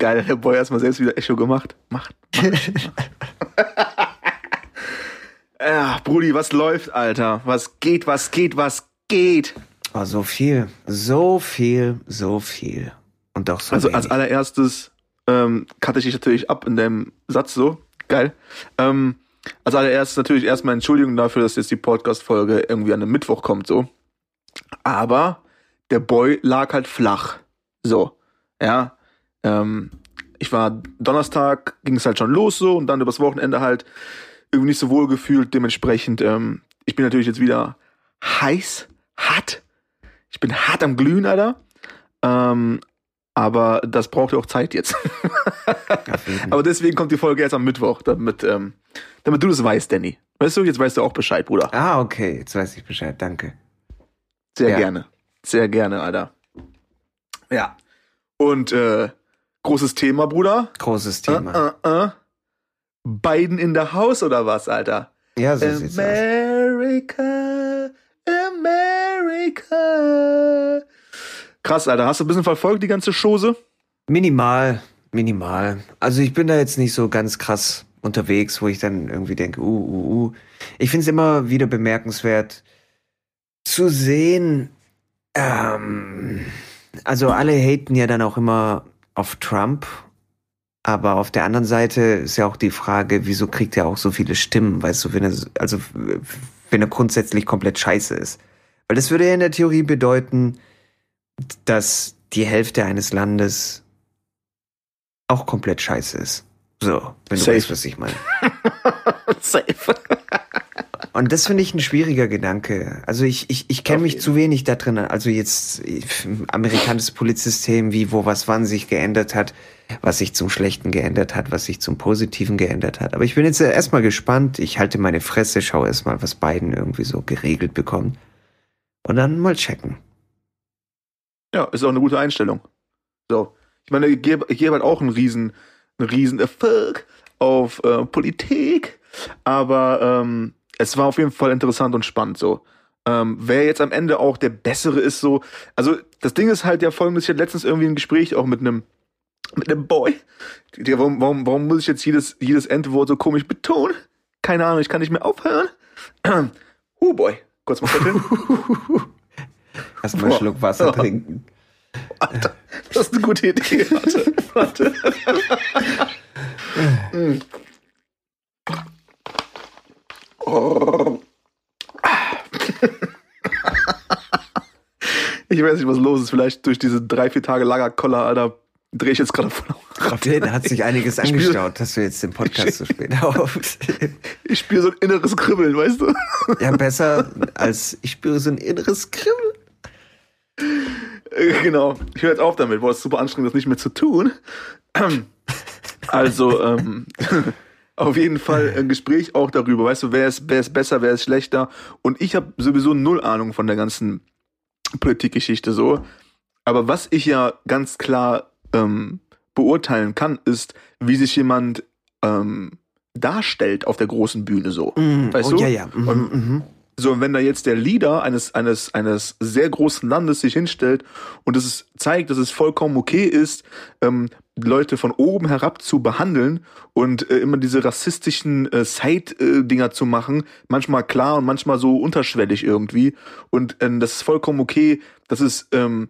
Geil, der Boy erstmal selbst wieder Echo gemacht. Macht. macht, ja, Brudi, was läuft, Alter? Was geht, was geht, was geht? Oh, so viel. So viel, so viel. Und doch so Also wenig. als allererstes ähm, cutte ich dich natürlich ab in deinem Satz so. Geil. Ähm, als allererstes natürlich erstmal Entschuldigung dafür, dass jetzt die Podcast-Folge irgendwie an einem Mittwoch kommt, so. Aber der Boy lag halt flach. So. Ja. Ähm, ich war Donnerstag, ging es halt schon los so und dann übers Wochenende halt irgendwie nicht so wohl gefühlt. Dementsprechend, ähm, ich bin natürlich jetzt wieder heiß, hart. Ich bin hart am Glühen, Alter. Ähm, aber das braucht ja auch Zeit jetzt. Aber deswegen kommt die Folge jetzt am Mittwoch, damit, ähm, damit du das weißt, Danny. Weißt du, jetzt weißt du auch Bescheid, Bruder. Ah, okay. Jetzt weiß ich Bescheid. Danke. Sehr Ja. gerne. Sehr gerne, Alter. Ja. Und äh, großes Thema, Bruder. Großes Thema. Äh, äh, äh. Biden in der Haus oder was, Alter? Ja, so sieht's aus. America, America. Krass, Alter. Hast du ein bisschen verfolgt, die ganze Chose? Minimal, minimal. Also ich bin da jetzt nicht so ganz krass unterwegs, wo ich dann irgendwie denke, uh, uh, uh. Ich finde es immer wieder bemerkenswert zu sehen, ähm, also alle haten ja dann auch immer auf Trump, aber auf der anderen Seite ist ja auch die Frage, wieso kriegt er auch so viele Stimmen, weißt du, wenn er, also wenn er grundsätzlich komplett scheiße ist. Weil das würde ja in der Theorie bedeuten, dass die Hälfte eines Landes auch komplett scheiße ist. So, wenn du Safe. weißt, was ich meine. Safe. Und das finde ich ein schwieriger Gedanke. Also ich, ich, ich kenne mich jeden zu wenig da drin. Also jetzt amerikanisches Polizsystem, wie, wo, was, wann sich geändert hat, was sich zum Schlechten geändert hat, was sich zum Positiven geändert hat. Aber ich bin jetzt erstmal gespannt. Ich halte meine Fresse, schaue erstmal, was Biden irgendwie so geregelt bekommt. Und dann mal checken. Ja, ist auch eine gute Einstellung. So. Ich meine, ich gebe, ich gebe halt auch einen riesen, einen riesen Erfolg auf äh, Politik, aber ähm, es war auf jeden Fall interessant und spannend so. Ähm, wer jetzt am Ende auch der Bessere ist, so. Also, das Ding ist halt ja folgendes: Ich hatte letztens irgendwie ein Gespräch auch mit einem mit einem Boy. Der, warum, warum, warum muss ich jetzt jedes, jedes Endwort so komisch betonen? Keine Ahnung, ich kann nicht mehr aufhören. Huh, Boy. Kurz mal schütteln. Erstmal einen. Schluck Wasser Ja. trinken. Alter, das ist eine gute Idee. Warte, warte. Ich weiß nicht, was los ist. Vielleicht durch diese drei, vier Tage Lagerkoller, Alter, drehe ich jetzt gerade voll auf. Da hat sich einiges Ich angeschaut, dass du jetzt den Podcast so spät auf. Ich spüre so ein inneres Kribbeln, weißt du? Ja, besser als ich spüre so ein inneres Kribbeln. Äh, Genau. Ich höre jetzt auf damit. Boah, es ist super anstrengend, das nicht mehr zu tun. Also, ähm, auf jeden Fall ein Gespräch auch darüber. Weißt du, wer ist, wer ist besser, wer ist schlechter? Und ich habe sowieso null Ahnung von der ganzen Politikgeschichte so. Aber was ich ja ganz klar ähm, beurteilen kann, ist, wie sich jemand ähm, darstellt auf der großen Bühne so. Weißt oh, du? ja, ja. Und- mhm. So, wenn da jetzt der Leader eines, eines, eines sehr großen Landes sich hinstellt und es zeigt, dass es vollkommen okay ist, ähm, Leute von oben herab zu behandeln und äh, immer diese rassistischen äh, Side-Dinger zu machen, manchmal klar und manchmal so unterschwellig irgendwie. Und ähm, das ist vollkommen okay, dass es ähm,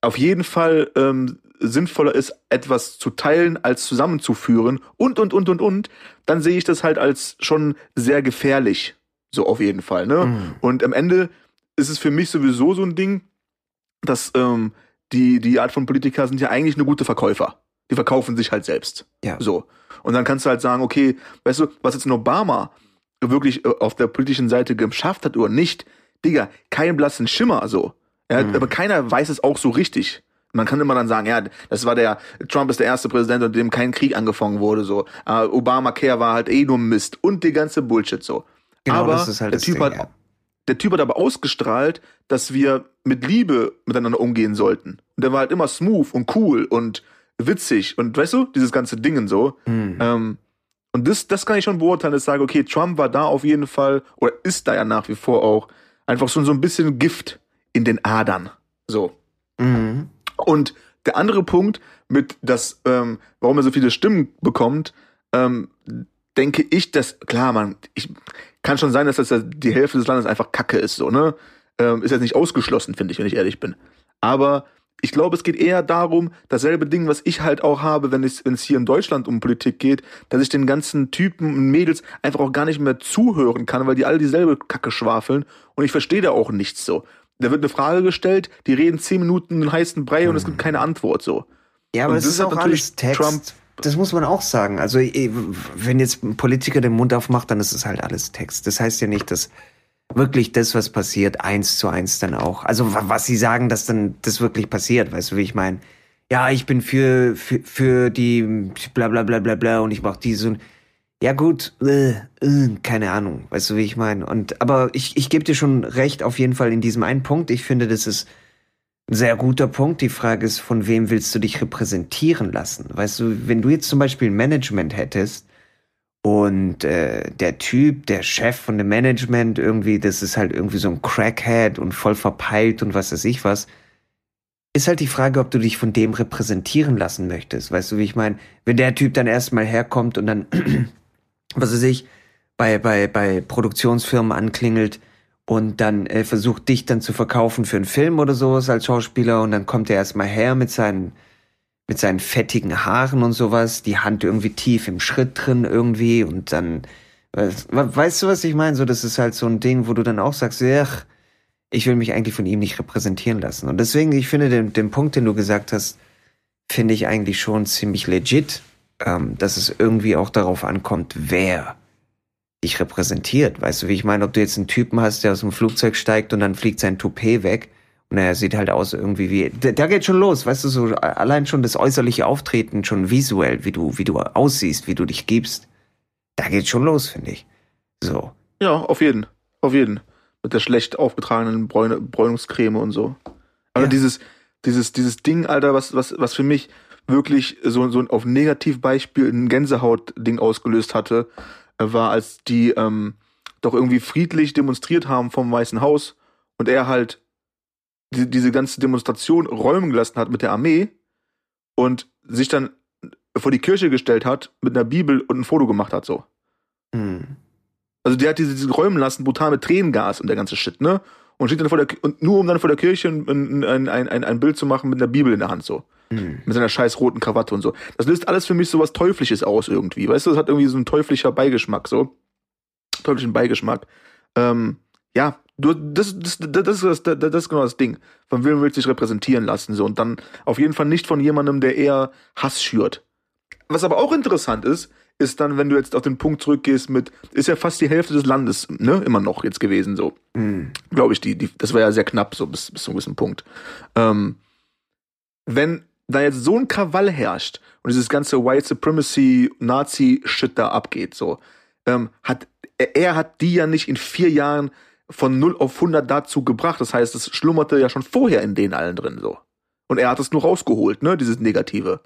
auf jeden Fall ähm, sinnvoller ist, etwas zu teilen, als zusammenzuführen und, und, und, und, und, dann sehe ich das halt als schon sehr gefährlich. So auf jeden Fall, ne? Mhm. Und am Ende ist es für mich sowieso so ein Ding, dass ähm, die, die Art von Politiker sind ja eigentlich eine gute Verkäufer. Die verkaufen sich halt selbst. Ja. So. Und dann kannst du halt sagen, okay, weißt du, was jetzt ein Obama wirklich äh, auf der politischen Seite geschafft hat oder nicht, Digga, keinen blassen Schimmer so. Ja, Mhm. Aber keiner weiß es auch so richtig. Man kann immer dann sagen, ja, das war der, Trump ist der erste Präsident, unter dem kein Krieg angefangen wurde, so. Äh, Obamacare war halt eh nur Mist und die ganze Bullshit, so. Genau, aber halt der Typ Ding, hat, ja. der Typ hat aber ausgestrahlt, dass wir mit Liebe miteinander umgehen sollten. Und der war halt immer smooth und cool und witzig und weißt du, dieses ganze Dingen so. Mhm. Ähm, Und das, das kann ich schon beurteilen, dass ich sage, okay, Trump war da auf jeden Fall, oder ist da ja nach wie vor auch, einfach so, so ein bisschen Gift in den Adern. So. Mhm. Und der andere Punkt mit das, ähm, warum er so viele Stimmen bekommt, ähm, denke ich, dass, klar, man, ich, kann schon sein, dass das die Hälfte des Landes einfach Kacke ist, so, ne? Ähm, ist jetzt nicht ausgeschlossen, finde ich, wenn ich ehrlich bin. Aber ich glaube, es geht eher darum, dasselbe Ding, was ich halt auch habe, wenn es, wenn es hier in Deutschland um Politik geht, dass ich den ganzen Typen und Mädels einfach auch gar nicht mehr zuhören kann, weil die alle dieselbe Kacke schwafeln und ich verstehe da auch nichts so. Da wird eine Frage gestellt, die reden zehn Minuten einen heißen Brei und es gibt keine Antwort so. Ja, aber und es ist auch alles Text. Trump das muss man auch sagen. Also wenn jetzt ein Politiker den Mund aufmacht, dann ist es halt alles Text. Das heißt ja nicht, dass wirklich das, was passiert, eins zu eins dann auch. Also was sie sagen, dass dann das wirklich passiert, weißt du, wie ich meine? Ja, ich bin für, für, für die bla bla bla bla bla und ich mach diese und ja gut, äh, äh, keine Ahnung, weißt du, wie ich meine? Und aber ich, ich gebe dir schon recht auf jeden Fall in diesem einen Punkt. Ich finde, das ist sehr guter Punkt. Die Frage ist, von wem willst du dich repräsentieren lassen? Weißt du, wenn du jetzt zum Beispiel ein Management hättest, und äh, der Typ, der Chef von dem Management, irgendwie, das ist halt irgendwie so ein Crackhead und voll verpeilt und was weiß ich was. Ist halt die Frage, ob du dich von dem repräsentieren lassen möchtest. Weißt du, wie ich meine? Wenn der Typ dann erstmal herkommt und dann, was weiß ich, bei, bei, bei Produktionsfirmen anklingelt und dann äh, versucht, dich dann zu verkaufen für einen Film oder sowas als Schauspieler und dann kommt er erstmal her mit seinen mit seinen fettigen Haaren und sowas, die Hand irgendwie tief im Schritt drin irgendwie und dann, weißt du, was ich meine? So, das ist halt so ein Ding, wo du dann auch sagst, ach, ich will mich eigentlich von ihm nicht repräsentieren lassen. Und deswegen, ich finde den, den Punkt, den du gesagt hast, finde ich eigentlich schon ziemlich legit, ähm, dass es irgendwie auch darauf ankommt, wer dich repräsentiert. Weißt du, wie ich meine, ob du jetzt einen Typen hast, der aus dem Flugzeug steigt und dann fliegt sein Toupet weg naja, sieht halt aus irgendwie wie. Da geht schon los, weißt du, so allein schon das äußerliche Auftreten, schon visuell, wie du, wie du aussiehst, wie du dich gibst. Da geht schon los, finde ich. So. Ja, auf jeden. Auf jeden. Mit der schlecht aufgetragenen Bräune, Bräunungscreme und so. Aber ja. dieses, dieses, dieses Ding, Alter, was, was, was für mich wirklich so, so auf Negativbeispiel ein Gänsehaut-Ding ausgelöst hatte, war, als die ähm, doch irgendwie friedlich demonstriert haben vom Weißen Haus und er halt die, diese ganze Demonstration räumen gelassen hat mit der Armee und sich dann vor die Kirche gestellt hat mit einer Bibel und ein Foto gemacht hat, so. Mhm. Also der hat diese, diese räumen lassen, brutal mit Tränengas und der ganze Shit, ne? Und steht dann vor der und nur um dann vor der Kirche ein, ein, ein, ein, ein Bild zu machen mit einer Bibel in der Hand, so. Mhm. Mit seiner scheiß roten Krawatte und so. Das löst alles für mich so was Teuflisches aus irgendwie. Weißt du, das hat irgendwie so ein teuflischer Beigeschmack, so. Teuflischen Beigeschmack. Ähm, ja, Du, das, das, das, ist, das, das ist genau das Ding. Von wem willst du dich repräsentieren lassen? So. Und dann auf jeden Fall nicht von jemandem, der eher Hass schürt. Was aber auch interessant ist, ist dann, wenn du jetzt auf den Punkt zurückgehst mit, ist ja fast die Hälfte des Landes, ne, immer noch jetzt gewesen, so. Mhm. Glaube ich, die, die, das war ja sehr knapp, so bis, bis zu einem gewissen Punkt. Ähm, wenn da jetzt so ein Krawall herrscht und dieses ganze White Supremacy, Nazi-Shit da abgeht, so, ähm, hat, er hat die ja nicht in vier Jahren von 0 auf 100 dazu gebracht. Das heißt, es schlummerte ja schon vorher in denen allen drin so. Und er hat es nur rausgeholt, ne, dieses Negative.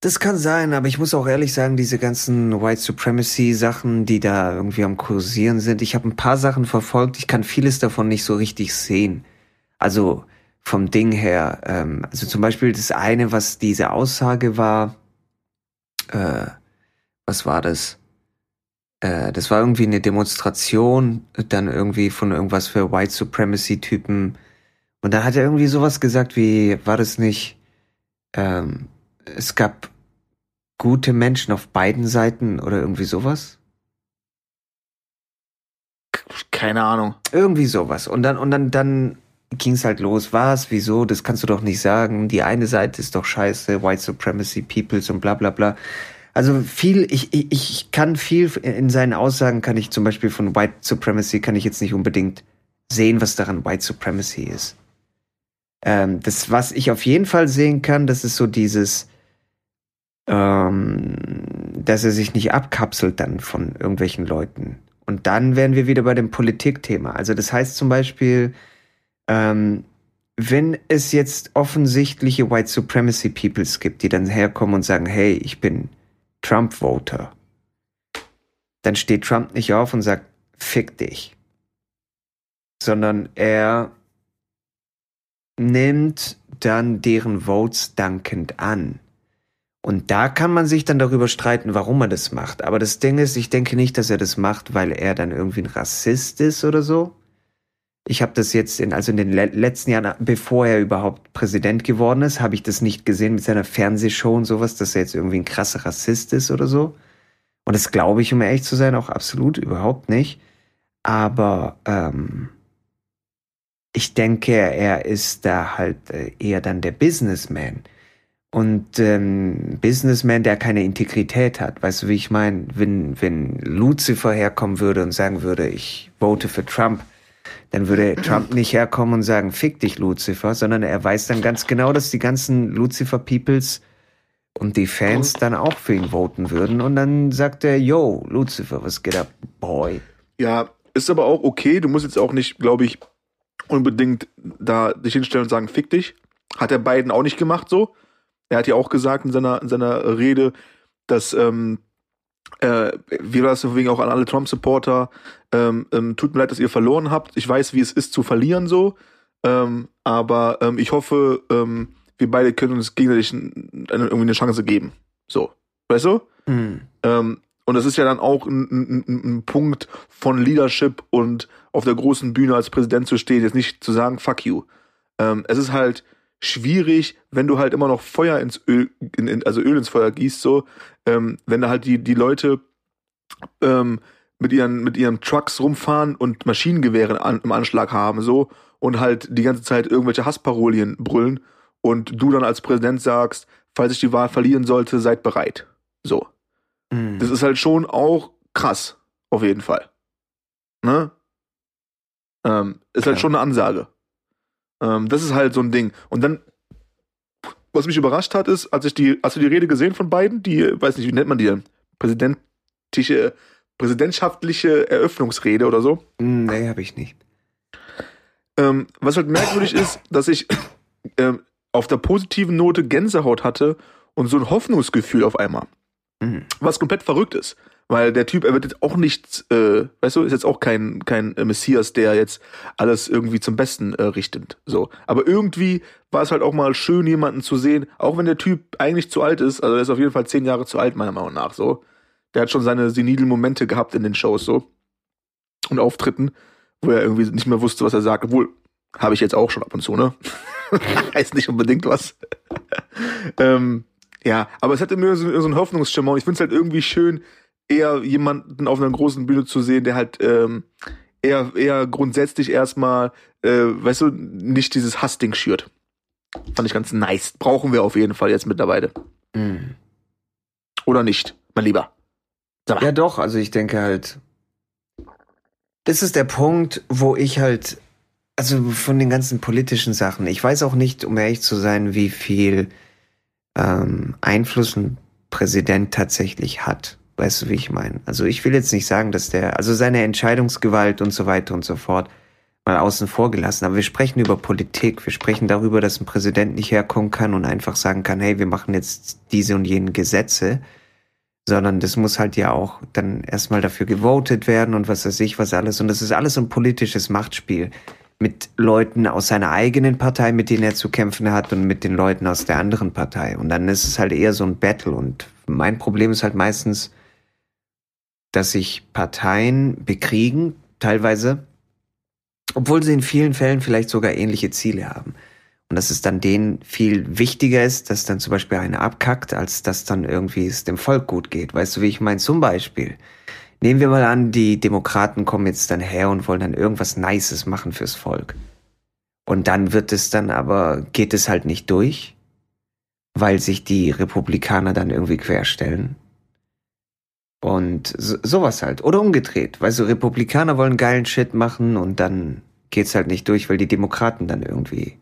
Das kann sein, aber ich muss auch ehrlich sagen, diese ganzen White Supremacy Sachen, die da irgendwie am kursieren sind, ich habe ein paar Sachen verfolgt, ich kann vieles davon nicht so richtig sehen. Also vom Ding her, ähm, also zum Beispiel das eine, was diese Aussage war, äh, was war das? äh, das war irgendwie eine Demonstration, dann irgendwie von irgendwas für White Supremacy-Typen. Und da hat er irgendwie sowas gesagt wie, war das nicht, ähm, es gab gute Menschen auf beiden Seiten oder irgendwie sowas? Keine Ahnung. Irgendwie sowas. Und dann, und dann, dann ging es halt los. Was? Wieso? Das kannst du doch nicht sagen. Die eine Seite ist doch scheiße, White Supremacy Peoples und bla bla bla. Also viel, ich, ich, ich kann viel in seinen Aussagen kann ich zum Beispiel von White Supremacy kann ich jetzt nicht unbedingt sehen, was daran White Supremacy ist. Ähm, das, was ich auf jeden Fall sehen kann, das ist so dieses, ähm, dass er sich nicht abkapselt dann von irgendwelchen Leuten. Und dann wären wir wieder bei dem Politikthema. Also das heißt zum Beispiel, ähm, wenn es jetzt offensichtliche White Supremacy Peoples gibt, die dann herkommen und sagen, hey, ich bin Trump-Voter, dann steht Trump nicht auf und sagt, fick dich. Sondern er nimmt dann deren Votes dankend an. Und da kann man sich dann darüber streiten, warum er das macht. Aber das Ding ist, ich denke nicht, dass er das macht, weil er dann irgendwie ein Rassist ist oder so. Ich habe das jetzt in, also in den le letzten Jahren, bevor er überhaupt Präsident geworden ist, habe ich das nicht gesehen mit seiner Fernsehshow und sowas, dass er jetzt irgendwie ein krasser Rassist ist oder so. Und das glaube ich, um ehrlich zu sein, auch absolut überhaupt nicht. Aber ähm, ich denke, er ist da halt äh, eher dann der Businessman. Und ähm, Businessman, der keine Integrität hat. Weißt du, wie ich meine? Wenn, wenn Lucifer herkommen würde und sagen würde, ich vote für Trump, dann würde Trump nicht herkommen und sagen, fick dich, Lucifer, sondern er weiß dann ganz genau, dass die ganzen Lucifer-Peoples und die Fans dann auch für ihn voten würden. Und dann sagt er, yo, Lucifer, was geht ab, boy? Ja, ist aber auch okay. Du musst jetzt auch nicht, glaube ich, unbedingt da dich hinstellen und sagen, fick dich. Hat er beiden auch nicht gemacht so. Er hat ja auch gesagt in seiner, in seiner Rede, dass, ähm, äh, wie war das wegen auch an alle Trump-Supporter, ähm, ähm, tut mir leid, dass ihr verloren habt. Ich weiß, wie es ist zu verlieren so. Ähm, aber ähm, ich hoffe, ähm, wir beide können uns gegenseitig eine, irgendwie eine Chance geben. So. Weißt du? Mhm. Ähm, und das ist ja dann auch ein, ein, ein, Punkt von Leadership und auf der großen Bühne als Präsident zu stehen, jetzt nicht zu sagen, fuck you. Ähm, es ist halt schwierig, wenn du halt immer noch Feuer ins Öl, in, in, also Öl ins Feuer gießt, so, ähm, wenn da halt die, die Leute ähm, mit ihren, mit ihren Trucks rumfahren und Maschinengewehre an, im Anschlag haben, so, und halt die ganze Zeit irgendwelche Hassparolien brüllen und du dann als Präsident sagst, falls ich die Wahl verlieren sollte, seid bereit. So. Mhm. Das ist halt schon auch krass, auf jeden Fall. Ne? Ähm, ist Klar. halt schon eine Ansage. Ähm, das ist halt so ein Ding. Und dann, was mich überrascht hat, ist, als ich die, hast du die Rede gesehen von beiden? Die, weiß nicht, wie nennt man die denn? Präsidentische, präsidentschaftliche Eröffnungsrede oder so? Nee, habe ich nicht. Ähm, was halt merkwürdig ist, dass ich ähm, auf der positiven Note Gänsehaut hatte und so ein Hoffnungsgefühl auf einmal. Mhm. Was komplett verrückt ist. Weil der Typ, er wird jetzt auch nicht, äh, weißt du, ist jetzt auch kein, kein Messias, der jetzt alles irgendwie zum Besten äh, richtet. So. Aber irgendwie war es halt auch mal schön, jemanden zu sehen, auch wenn der Typ eigentlich zu alt ist, also er ist auf jeden Fall zehn Jahre zu alt, meiner Meinung nach, so. Der hat schon seine senilen Momente gehabt in den Shows, so. Und Auftritten, wo er irgendwie nicht mehr wusste, was er sagt. Obwohl, habe ich jetzt auch schon ab und zu, ne? heißt nicht unbedingt was. ähm, ja, aber es hatte mir so, so einen Hoffnungsschimmer und ich finde es halt irgendwie schön, eher jemanden auf einer großen Bühne zu sehen, der halt ähm, eher, eher grundsätzlich erstmal, äh, weißt du, nicht dieses Hassding schürt. Fand ich ganz nice. Brauchen wir auf jeden Fall jetzt mittlerweile. Mhm. Oder nicht, mein Lieber? Ja, doch, also ich denke halt, das ist der Punkt, wo ich halt also von den ganzen politischen Sachen. Ich weiß auch nicht, um ehrlich zu sein, wie viel ähm, Einfluss ein Präsident tatsächlich hat. Weißt du, wie ich meine? Also ich will jetzt nicht sagen, dass der, also seine Entscheidungsgewalt und so weiter und so fort mal außen vor gelassen. Aber wir sprechen über Politik. Wir sprechen darüber, dass ein Präsident nicht herkommen kann und einfach sagen kann, hey, wir machen jetzt diese und jenen Gesetze. Sondern das muss halt ja auch dann erstmal dafür gewotet werden und was weiß ich, was alles. Und das ist alles ein politisches Machtspiel mit Leuten aus seiner eigenen Partei, mit denen er zu kämpfen hat und mit den Leuten aus der anderen Partei. Und dann ist es halt eher so ein Battle. Und mein Problem ist halt meistens, dass sich Parteien bekriegen, teilweise, obwohl sie in vielen Fällen vielleicht sogar ähnliche Ziele haben. Und dass es dann denen viel wichtiger ist, dass dann zum Beispiel einer abkackt, als dass dann irgendwie es dem Volk gut geht. Weißt du, wie ich meine? Zum Beispiel, Nehmen wir mal an, die Demokraten kommen jetzt dann her und wollen dann irgendwas Nices machen fürs Volk. Und dann wird es dann aber, geht es halt nicht durch, weil sich die Republikaner dann irgendwie querstellen. Und so, sowas halt. Oder umgedreht. Weißt du, Republikaner wollen geilen Shit machen und dann geht's halt nicht durch, weil die Demokraten dann irgendwie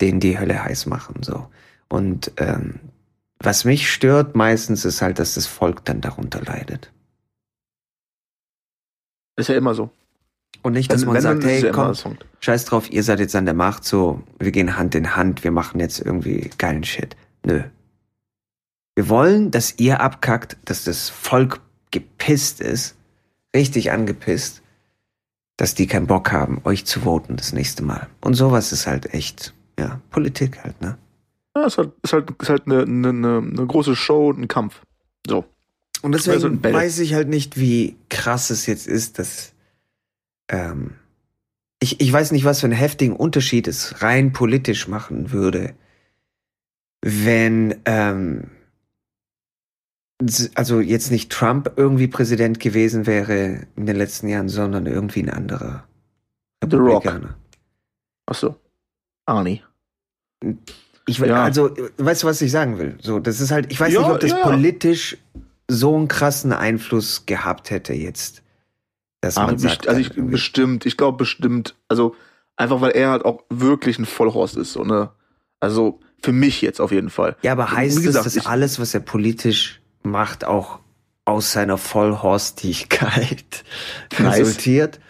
denen die Hölle heiß machen. So. Und ähm, was mich stört meistens ist halt, dass das Volk dann darunter leidet. Ist ja immer so. Und nicht, dass wenn, man wenn, sagt, hey, komm, scheiß drauf, ihr seid jetzt an der Macht, so, wir gehen Hand in Hand, wir machen jetzt irgendwie geilen Shit. Nö. Wir wollen, dass ihr abkackt, dass das Volk gepisst ist, richtig angepisst, dass die keinen Bock haben, euch zu voten das nächste Mal. Und sowas ist halt echt, ja, Politik halt, ne? Ja, ist halt, ist halt, ist halt eine, eine, eine große Show und ein Kampf. So. Und deswegen weiß ich halt nicht, wie krass es jetzt ist, dass ähm, ich, ich weiß nicht, was für einen heftigen Unterschied es rein politisch machen würde, wenn ähm, also jetzt nicht Trump irgendwie Präsident gewesen wäre in den letzten Jahren, sondern irgendwie ein anderer The Rock. Ach so. Arnie. Ich ja. also, weißt du, was ich sagen will? So, das ist halt, ich weiß ja, nicht, ob das ja. politisch so einen krassen Einfluss gehabt hätte jetzt. Dass man Ach, sagt, also ich, bestimmt, ich glaube bestimmt, also einfach weil er halt auch wirklich ein Vollhorst ist, so, ne? Also für mich jetzt auf jeden Fall. Ja, aber heißt gesagt, es, dass alles, was er politisch macht, auch aus seiner Vollhorstigkeit nice. resultiert?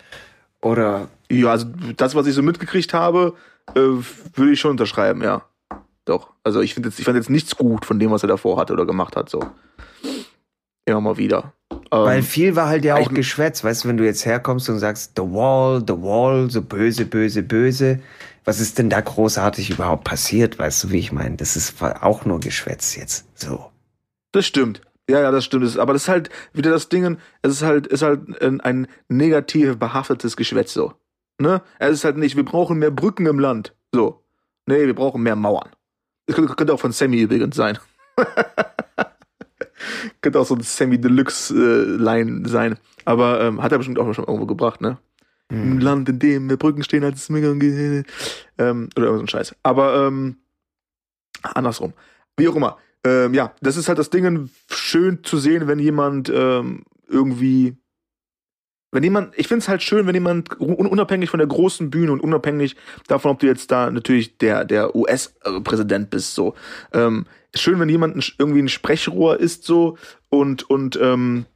Oder? Ja, also das, was ich so mitgekriegt habe, äh, würde ich schon unterschreiben, ja. Doch. Also ich finde jetzt, ich fand jetzt nichts gut von dem, was er davor hatte oder gemacht hat, so. Immer mal wieder. Weil ähm, viel war halt ja auch Geschwätz, weißt du, wenn du jetzt herkommst und sagst, The Wall, The Wall, so böse, böse, böse. Was ist denn da großartig überhaupt passiert, weißt du, wie ich meine? Das ist auch nur Geschwätz jetzt, so. Das stimmt. Ja, ja, das stimmt. Aber das ist halt wieder das Ding, es ist halt, ist halt ein, ein negativ behaftetes Geschwätz so. Ne? Es ist halt nicht, wir brauchen mehr Brücken im Land. So. Nee, wir brauchen mehr Mauern. Das könnte, könnte auch von Sammy übrigens sein. könnte auch so ein Sammy-Deluxe-Line sein. Aber ähm, hat er bestimmt auch schon irgendwo gebracht, ne? Mhm. Ein Land, in dem mehr Brücken stehen als Mega ähm, oder irgend so ein Scheiß. Aber ähm, andersrum. Wie auch immer. Ähm, ja, das ist halt das Ding, schön zu sehen, wenn jemand ähm, irgendwie wenn jemand, ich finde es halt schön, wenn jemand unabhängig von der großen Bühne und unabhängig davon, ob du jetzt da natürlich der der US-Präsident bist, so ähm, schön, wenn jemand irgendwie ein Sprechrohr ist so und und ähm,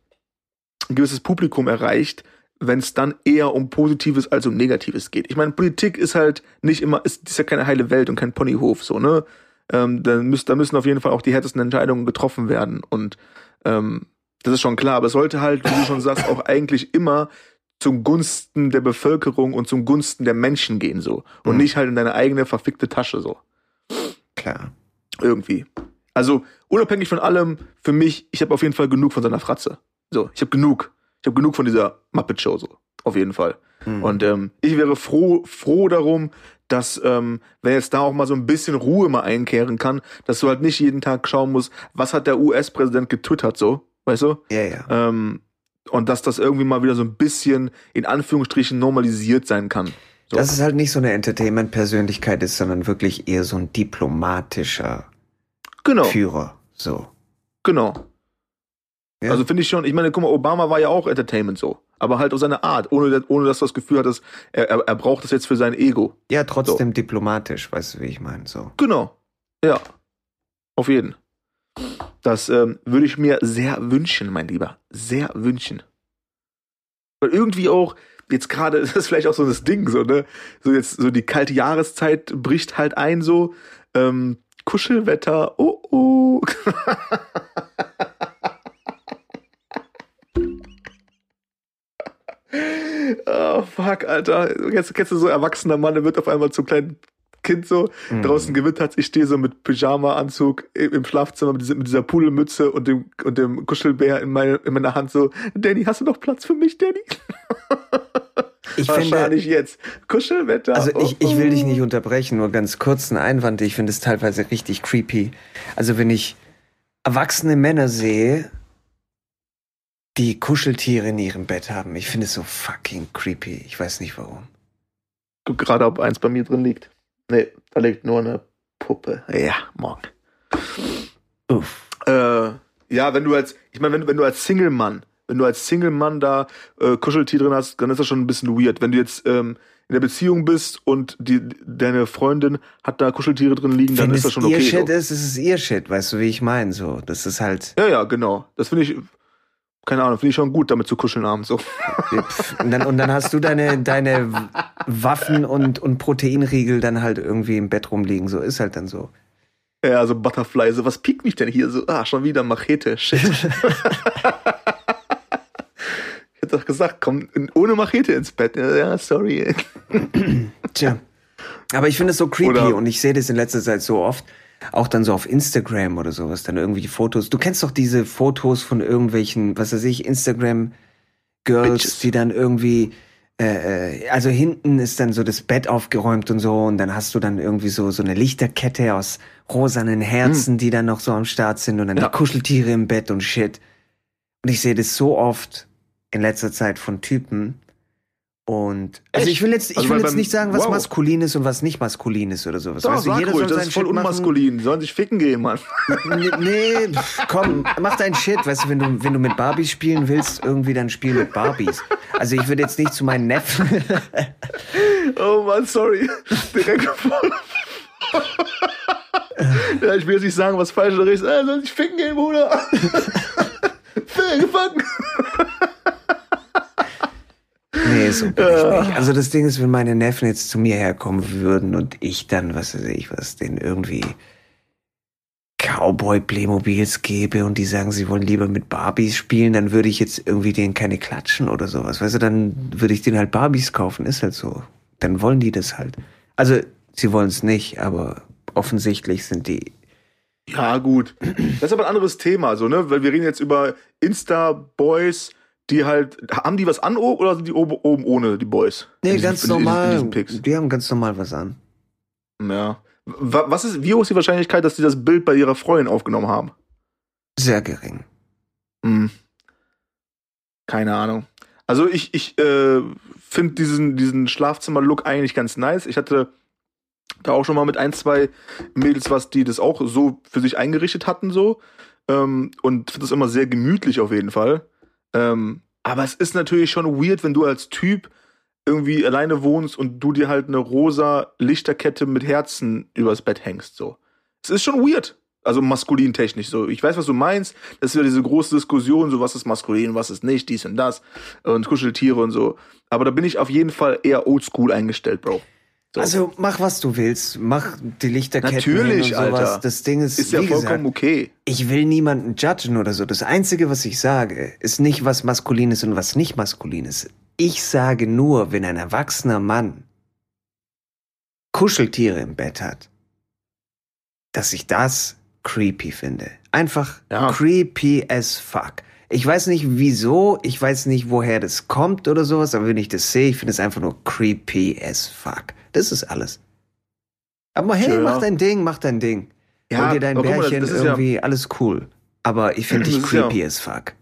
ein gewisses Publikum erreicht, wenn es dann eher um Positives als um Negatives geht. Ich meine, Politik ist halt nicht immer, ist, ist ja keine heile Welt und kein Ponyhof, so ne. Ähm, da, müssen, da müssen auf jeden Fall auch die härtesten Entscheidungen getroffen werden und ähm, das ist schon klar, aber es sollte halt, wie du schon sagst, auch eigentlich immer zum Gunsten der Bevölkerung und zum Gunsten der Menschen gehen so und mhm. nicht halt in deine eigene verfickte Tasche so. Klar. Irgendwie. Also unabhängig von allem, für mich, ich habe auf jeden Fall genug von seiner Fratze. So, ich habe genug. Ich habe genug von dieser Muppet Show so, auf jeden Fall. Mhm. Und ähm, ich wäre froh, froh darum, dass ähm, wenn jetzt da auch mal so ein bisschen Ruhe mal einkehren kann, dass du halt nicht jeden Tag schauen musst, was hat der US-Präsident getwittert so, weißt du? Ja, ja. Ähm, und dass das irgendwie mal wieder so ein bisschen in Anführungsstrichen normalisiert sein kann. So. Dass es halt nicht so eine Entertainment-Persönlichkeit ist, sondern wirklich eher so ein diplomatischer genau. Führer. So. Genau. Ja. Also finde ich schon, ich meine, guck mal, Obama war ja auch Entertainment so. Aber halt auf seine Art, ohne, ohne dass du das Gefühl hattest, er, er, er braucht das jetzt für sein Ego. Ja, trotzdem so. diplomatisch, weißt du, wie ich meine. So. Genau. Ja. Auf jeden. Das ähm, würde ich mir sehr wünschen, mein Lieber. Sehr wünschen. Weil irgendwie auch, jetzt gerade, das ist vielleicht auch so das Ding, so, ne? So jetzt, so die kalte Jahreszeit bricht halt ein, so. Ähm, Kuschelwetter, oh oh. oh fuck, Alter. Jetzt kennst du so erwachsener Mann, der wird auf einmal zum kleinen Kind so, mhm. draußen gewittert, ich stehe so mit Pyjama-Anzug im Schlafzimmer mit dieser, mit dieser Pudelmütze und dem, und dem Kuschelbär in, meine, in meiner Hand so, Danny, hast du noch Platz für mich, Danny? Ich Wahrscheinlich finde, jetzt. Kuschelwetter. Also ich, ich will dich nicht unterbrechen, nur ganz kurz ein Einwand. Ich finde es teilweise richtig creepy. Also wenn ich erwachsene Männer sehe, die Kuscheltiere in ihrem Bett haben, ich finde es so fucking creepy. Ich weiß nicht warum. Guck gerade, ob eins bei mir drin liegt. Nee, da liegt nur eine Puppe. Ja, morgen. Uff. Äh, ja, wenn du als, ich meine, wenn, wenn du als Single-Mann, wenn du als Single-Mann da äh, Kuscheltier drin hast, dann ist das schon ein bisschen weird. Wenn du jetzt ähm, in der Beziehung bist und die, deine Freundin hat da Kuscheltiere drin liegen, dann ist das schon okay. Wenn es ihr Shit so. ist, ist es ihr Shit, weißt du, wie ich meine, so. Das ist halt. Ja, ja, genau. Das finde ich, keine Ahnung, finde ich schon gut, damit zu kuscheln abends so. Und dann, und dann hast du deine, deine Waffen und, und Proteinriegel dann halt irgendwie im Bett rumliegen. So ist halt dann so. Ja, so Butterfly, so was piekt mich denn hier so? Ah, schon wieder Machete, shit. ich hätte doch gesagt, komm ohne Machete ins Bett. Ja, sorry. Tja. Aber ich finde es so creepy Oder- und ich sehe das in letzter Zeit so oft, auch dann so auf Instagram oder sowas, dann irgendwie die Fotos. Du kennst doch diese Fotos von irgendwelchen, was weiß ich, Instagram Girls, Bitches. die dann irgendwie, äh, äh, also hinten ist dann so das Bett aufgeräumt und so und dann hast du dann irgendwie so so eine Lichterkette aus rosanen Herzen, die dann noch so am Start sind und dann Hm. Ja. die Kuscheltiere im Bett und shit. Und ich sehe das so oft in letzter Zeit von Typen. Und also Echt? ich will jetzt, ich Also will jetzt beim- nicht sagen, was wow. maskulin ist und was nicht maskulin ist oder sowas. Doch, weißt du, jeder ruhig, soll das ist voll Shit machen. unmaskulin. Die sollen sich ficken gehen, Mann. Nee, komm, mach deinen Shit. Weißt du, wenn du, wenn du mit Barbies spielen willst, irgendwie dann spiel mit Barbies. Also ich würde jetzt nicht zu meinen Neffen. Oh Mann, sorry. Direkt voll. ja, ich will jetzt nicht sagen, was falsch oder richtig ist. Äh, soll sich ficken gehen, Bruder. Ficken, fucken. Nee, so bin ich nicht. Also das Ding ist, wenn meine Neffen jetzt zu mir herkommen würden und ich dann, was weiß ich, was denen irgendwie Cowboy-Playmobils gebe und die sagen, sie wollen lieber mit Barbies spielen, dann würde ich jetzt irgendwie denen keine klatschen oder sowas. Weißt du, dann würde ich denen halt Barbies kaufen, ist halt so. Dann wollen die das halt. Also, sie wollen es nicht, aber offensichtlich sind die. Ja, gut. Das ist aber ein anderes Thema, so, ne? Weil wir reden jetzt über Insta-Boys, die halt. Haben die was an oder sind die oben, oben ohne die Boys? Nee, In diesen- ganz in in normal. diesen Pics. Die haben ganz normal was an. Ja. Wa- Was ist, wie hoch ist die Wahrscheinlichkeit, dass die das Bild bei ihrer Freundin aufgenommen haben? Sehr gering. Hm. Keine Ahnung. Also ich, ich äh, finde diesen, diesen Schlafzimmer-Look eigentlich ganz nice. Ich hatte da auch schon mal mit ein, zwei Mädels was, die das auch so für sich eingerichtet hatten, so. Ähm, und finde das immer sehr gemütlich auf jeden Fall. Ähm, aber es ist natürlich schon weird, wenn du als Typ irgendwie alleine wohnst und du dir halt eine rosa Lichterkette mit Herzen übers Bett hängst, so. Es ist schon weird. Also maskulin technisch so. Ich weiß, was du meinst. Das ist ja diese große Diskussion, so was ist maskulin, was ist nicht, dies und das und Kuscheltiere und so. Aber da bin ich auf jeden Fall eher oldschool eingestellt, Bro. So. Also mach was du willst, mach die Lichterketten Natürlich, und sowas. Alter. Das Ding ist, ist ja vollkommen gesagt, okay. ich will niemanden judgen oder so. Das Einzige, was ich sage, ist nicht, was maskulin ist und was nicht maskulin ist. Ich sage nur, wenn ein erwachsener Mann Kuscheltiere im Bett hat, dass ich das creepy finde. Einfach Ja. creepy as fuck. Ich weiß nicht wieso, ich weiß nicht woher das kommt oder sowas, aber wenn ich das sehe, ich finde es einfach nur creepy as fuck. Das ist alles. Aber hey, Tja. mach dein Ding, mach dein Ding. Ja, Hol dir dein mal, Bärchen das ist ja- irgendwie, alles cool. Aber ich finde dich ist ja- creepy as fuck.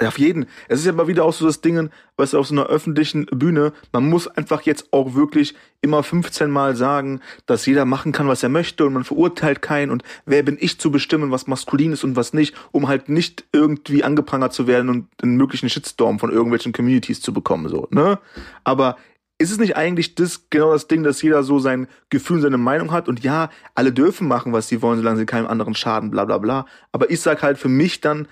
Auf jeden. Es ist ja mal wieder auch so das Ding, du, auf so einer öffentlichen Bühne, man muss einfach jetzt auch wirklich immer 15 Mal sagen, dass jeder machen kann, was er möchte und man verurteilt keinen und wer bin ich zu bestimmen, was maskulin ist und was nicht, um halt nicht irgendwie angeprangert zu werden und einen möglichen Shitstorm von irgendwelchen Communities zu bekommen, so, ne? Aber ist es nicht eigentlich das genau das Ding, dass jeder so sein Gefühl und seine Meinung hat und ja, alle dürfen machen, was sie wollen, solange sie keinem anderen schaden, bla bla bla. Aber ich sag halt für mich dann,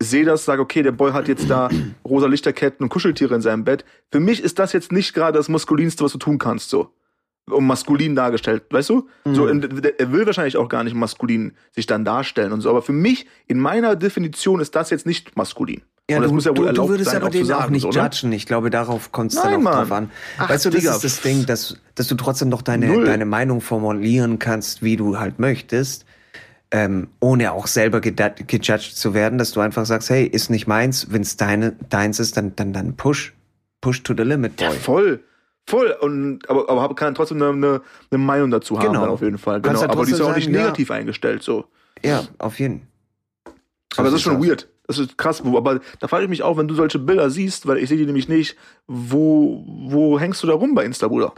sehe das, sage, okay, der Boy hat jetzt da rosa Lichterketten und Kuscheltiere in seinem Bett. Für mich ist das jetzt nicht gerade das Maskulinste, was du tun kannst, so. Um maskulin dargestellt, weißt du? So, Mhm. der- er will wahrscheinlich auch gar nicht maskulin sich dann darstellen und so. Aber für mich, in meiner Definition, ist das jetzt nicht maskulin. Ja, du, muss ja wohl du, du würdest sein, aber auch den auch sagen, nicht so, ne? judgen. Ich glaube, darauf kommt es dann auch Mann. drauf an. Ach, weißt du, das Digga, ist das Ding, dass, dass du trotzdem noch deine, Null. deine Meinung formulieren kannst, wie du halt möchtest, ähm, ohne auch selber gejudged zu werden, dass du einfach sagst, hey, ist nicht meins, wenn es deine, deins ist, dann, dann, dann push. Push to the limit, boy. Ja, voll. Voll. Und, aber, aber kann trotzdem eine, eine, eine Meinung dazu haben, Genau. auf jeden Fall. Genau. ja Aber die ist ja auch nicht sagen, ja. negativ eingestellt, so. Ja, auf jeden. So aber das ist schon aus. weird. Das ist krass. Aber da frage ich mich auch, wenn du solche Bilder siehst, weil ich sehe die nämlich nicht, wo, wo hängst du da rum bei Insta, Bruder?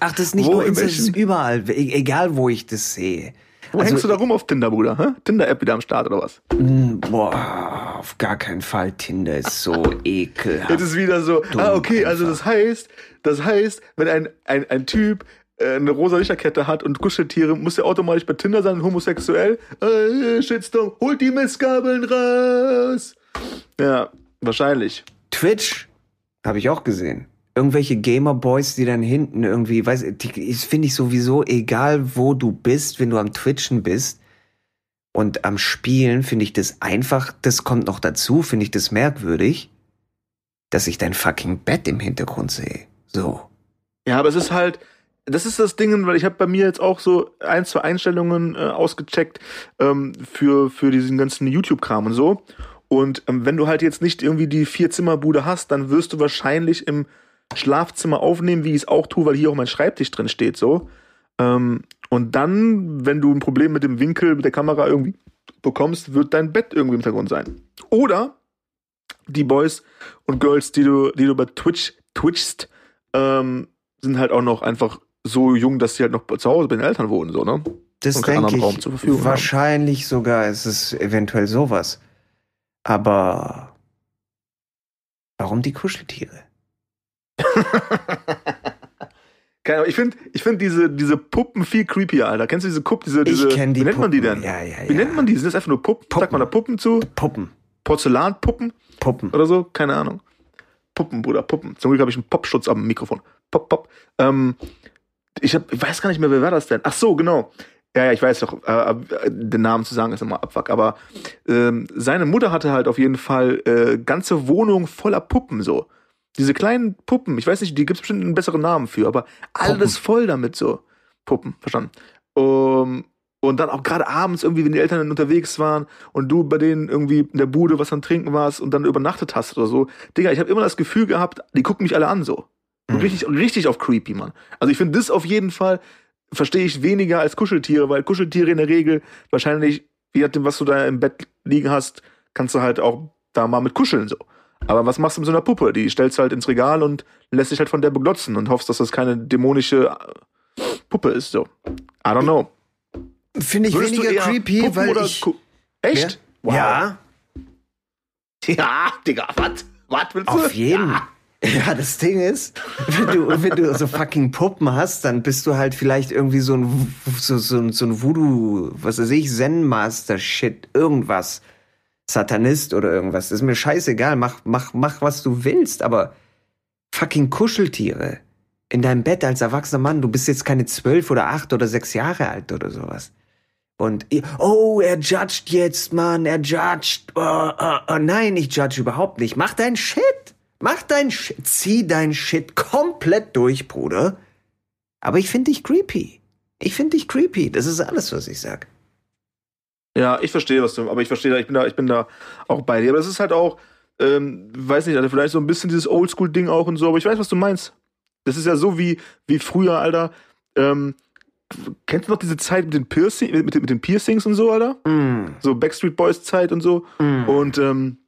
Ach, das ist nicht Wo, nur in Insta, das ist überall, e- egal wo ich das sehe. Wo Also, hängst du da rum auf Tinder, Bruder? Hä? Tinder-App wieder am Start oder was? Mm, Boah, auf gar keinen Fall. Tinder ist so ekelhaft. Jetzt ist wieder so, Dumm ah, okay, also einfach. das heißt, das heißt, wenn ein, ein, ein Typ äh, eine rosa Lichterkette hat und Kuscheltiere, muss er automatisch bei Tinder sein, homosexuell. Äh, Shitstorm, holt die Missgabeln raus. Ja, wahrscheinlich. Twitch habe ich auch gesehen. Irgendwelche Gamer-Boys, die dann hinten irgendwie, weiß ich, finde ich sowieso egal, wo du bist, wenn du am Twitchen bist und am Spielen, finde ich das einfach, das kommt noch dazu, finde ich das merkwürdig, dass ich dein fucking Bett im Hintergrund sehe. So. Ja, aber es ist halt, das ist das Ding, weil ich habe bei mir jetzt auch so ein, zwei Einstellungen äh, ausgecheckt ähm, für, für diesen ganzen YouTube-Kram und so. Und ähm, wenn du halt jetzt nicht irgendwie die Vier-Zimmer-Bude hast, dann wirst du wahrscheinlich im Schlafzimmer aufnehmen, wie ich es auch tue, weil hier auch mein Schreibtisch drin steht, so. Ähm, und dann, wenn du ein Problem mit dem Winkel, mit der Kamera irgendwie bekommst, wird dein Bett irgendwie im Hintergrund sein. Oder die Boys und Girls, die du, die du bei Twitch twitchst, ähm, sind halt auch noch einfach so jung, dass sie halt noch zu Hause bei den Eltern wohnen, so, ne? Das denke ich. wahrscheinlich haben. sogar ist es eventuell sowas. Aber warum die Kuscheltiere? Keine ich finde ich find diese, diese Puppen viel creepier, Alter. Kennst du diese Puppen? Diese, diese, ich kenn die wie nennt man die denn? Ja, ja, ja. Wie nennt man die? Sind das einfach nur Puppen? Puppen. Sagt man da Puppen zu? Puppen. Porzellanpuppen? Puppen. Oder so? Keine Ahnung. Puppen, Bruder, Puppen. Zum Glück habe ich einen Popschutz am Mikrofon. Pop, pop. Ähm, ich, hab, ich weiß gar nicht mehr, wer war das denn? Ach so, genau. Ja, ja, ich weiß doch, äh, den Namen zu sagen ist immer Abfuck, aber ähm, seine Mutter hatte halt auf jeden Fall äh, ganze Wohnung voller Puppen so. Diese kleinen Puppen, ich weiß nicht, die gibt's bestimmt einen besseren Namen für, aber alles Puppen. voll damit so. Puppen, verstanden. Um, und dann auch gerade abends irgendwie, wenn die Eltern dann unterwegs waren und du bei denen irgendwie in der Bude was am Trinken warst und dann übernachtet hast oder so. Digga, ich habe immer das Gefühl gehabt, die gucken mich alle an so. Mhm. Richtig, richtig auf creepy, Mann. Also ich finde das auf jeden Fall, verstehe ich weniger als Kuscheltiere, weil Kuscheltiere in der Regel wahrscheinlich, je nachdem, was du da im Bett liegen hast, kannst du halt auch da mal mit kuscheln so. Aber was machst du mit so einer Puppe? Die stellst du halt ins Regal und lässt dich halt von der beglotzen und hoffst, dass das keine dämonische äh, Puppe ist. So. I don't know. Finde ich Würdest weniger creepy, Puppen weil ich. Echt? Ja. Wow. Ja. Ja, Digga, was? Was willst du? Auf jeden. Ja. Ja, das Ding ist, wenn du, wenn du so fucking Puppen hast, dann bist du halt vielleicht irgendwie so ein, so, so, so ein Voodoo, was weiß ich, Zen-Master-Shit, irgendwas. Satanist oder irgendwas. Das ist mir scheißegal. Mach, mach, mach, was du willst, aber fucking Kuscheltiere. In deinem Bett als erwachsener Mann. Du bist jetzt keine zwölf oder acht oder sechs Jahre alt oder sowas. Und, oh, er judgt jetzt, Mann, er judgt. Oh, oh, oh, nein, ich judge überhaupt nicht. Mach dein Shit. Mach dein Shit. Zieh dein Shit komplett durch, Bruder. Aber ich finde dich creepy. Ich finde dich creepy. Das ist alles, was ich sag. Ja, ich verstehe, was du, aber ich verstehe, ich bin da, ich bin da auch bei dir. Aber es ist halt auch, ähm, weiß nicht, also vielleicht so ein bisschen dieses Oldschool-Ding auch und so, aber ich weiß, was du meinst. Das ist ja so wie, wie früher, Alter. Ähm, kennst du noch diese Zeit mit den, Piercing, mit, mit den Piercings und so, Alter? Mm. So Backstreet Boys Zeit und so. Mm. Und ähm,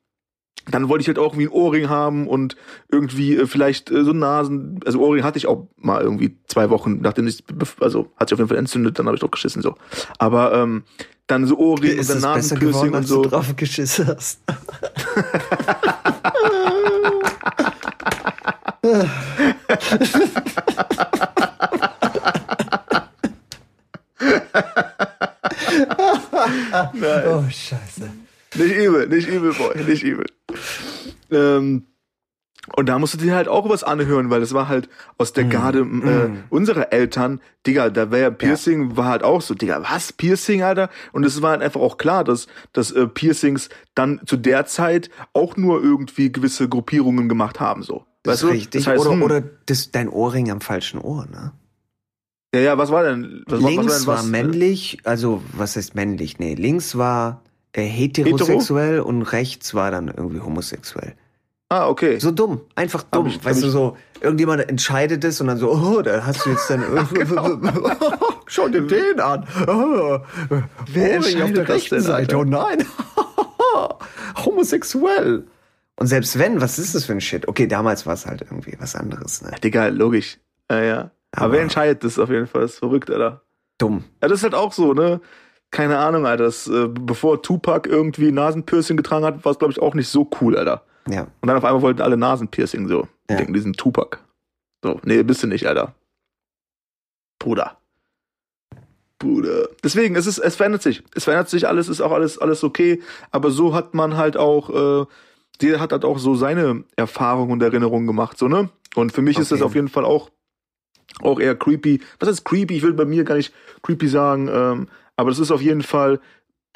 dann wollte ich halt auch irgendwie ein Ohrring haben und irgendwie äh, vielleicht äh, so Nasen. Also Ohrring hatte ich auch mal irgendwie zwei Wochen, nachdem ich, also hat sich auf jeden Fall entzündet, dann habe ich doch geschissen so. Aber ähm, dann so Ohrring und dann Nasenpiercing und so. Du drauf geschissen hast. oh, scheiße. Nicht übel, nicht übel, Boy, nicht übel. Ähm, und da musst du dir halt auch was anhören, weil das war halt aus der mm, Garde äh, mm. unserer Eltern. Digga, da wäre ja Piercing, ja. war halt auch so, Digga, was? Piercing, Alter? Und es war halt einfach auch klar, dass, dass äh, Piercings dann zu der Zeit auch nur irgendwie gewisse Gruppierungen gemacht haben, so. Das weißt ist du? richtig. Das heißt, oder hm, oder das, dein Ohrring am falschen Ohr, ne? Ja, ja, was war denn? Was, links was war, denn, was, war männlich, also was heißt männlich? Nee, links war äh, heterosexuell Hetero? und rechts war dann irgendwie homosexuell. Ah, okay. So dumm, einfach dumm. Ich, weißt du, so, irgendjemand entscheidet es und dann so, oh, da hast du jetzt dann genau. Schau dir den an. Oh, Wer oh, auf der rechten denn, Seite? Oh nein. Homosexuell. Und selbst wenn, was ist das für ein Shit? Okay, damals war es halt irgendwie was anderes, ne? Digga, logisch. Ja, ja. Aber, Aber wer entscheidet das auf jeden Fall? Das ist verrückt, Alter. Dumm. Ja, das ist halt auch so, ne? Keine Ahnung, Alter. Das, äh, bevor Tupac irgendwie Nasenpiercing getragen hat, war es, glaube ich, auch nicht so cool, Alter. Ja. Und dann auf einmal wollten alle Nasenpiercing so. Ja. Denken, diesen Tupac. So, nee, bist du nicht, Alter. Bruder. Bruder. Deswegen, es ist, es verändert sich. Es verändert sich alles, ist auch alles, alles okay. Aber so hat man halt auch, äh, jeder hat halt auch so seine Erfahrungen und Erinnerungen gemacht, so, ne? Und für mich Okay. ist das auf jeden Fall auch, auch eher creepy. Was ist creepy? Ich will bei mir gar nicht creepy sagen, ähm, aber das ist auf jeden Fall,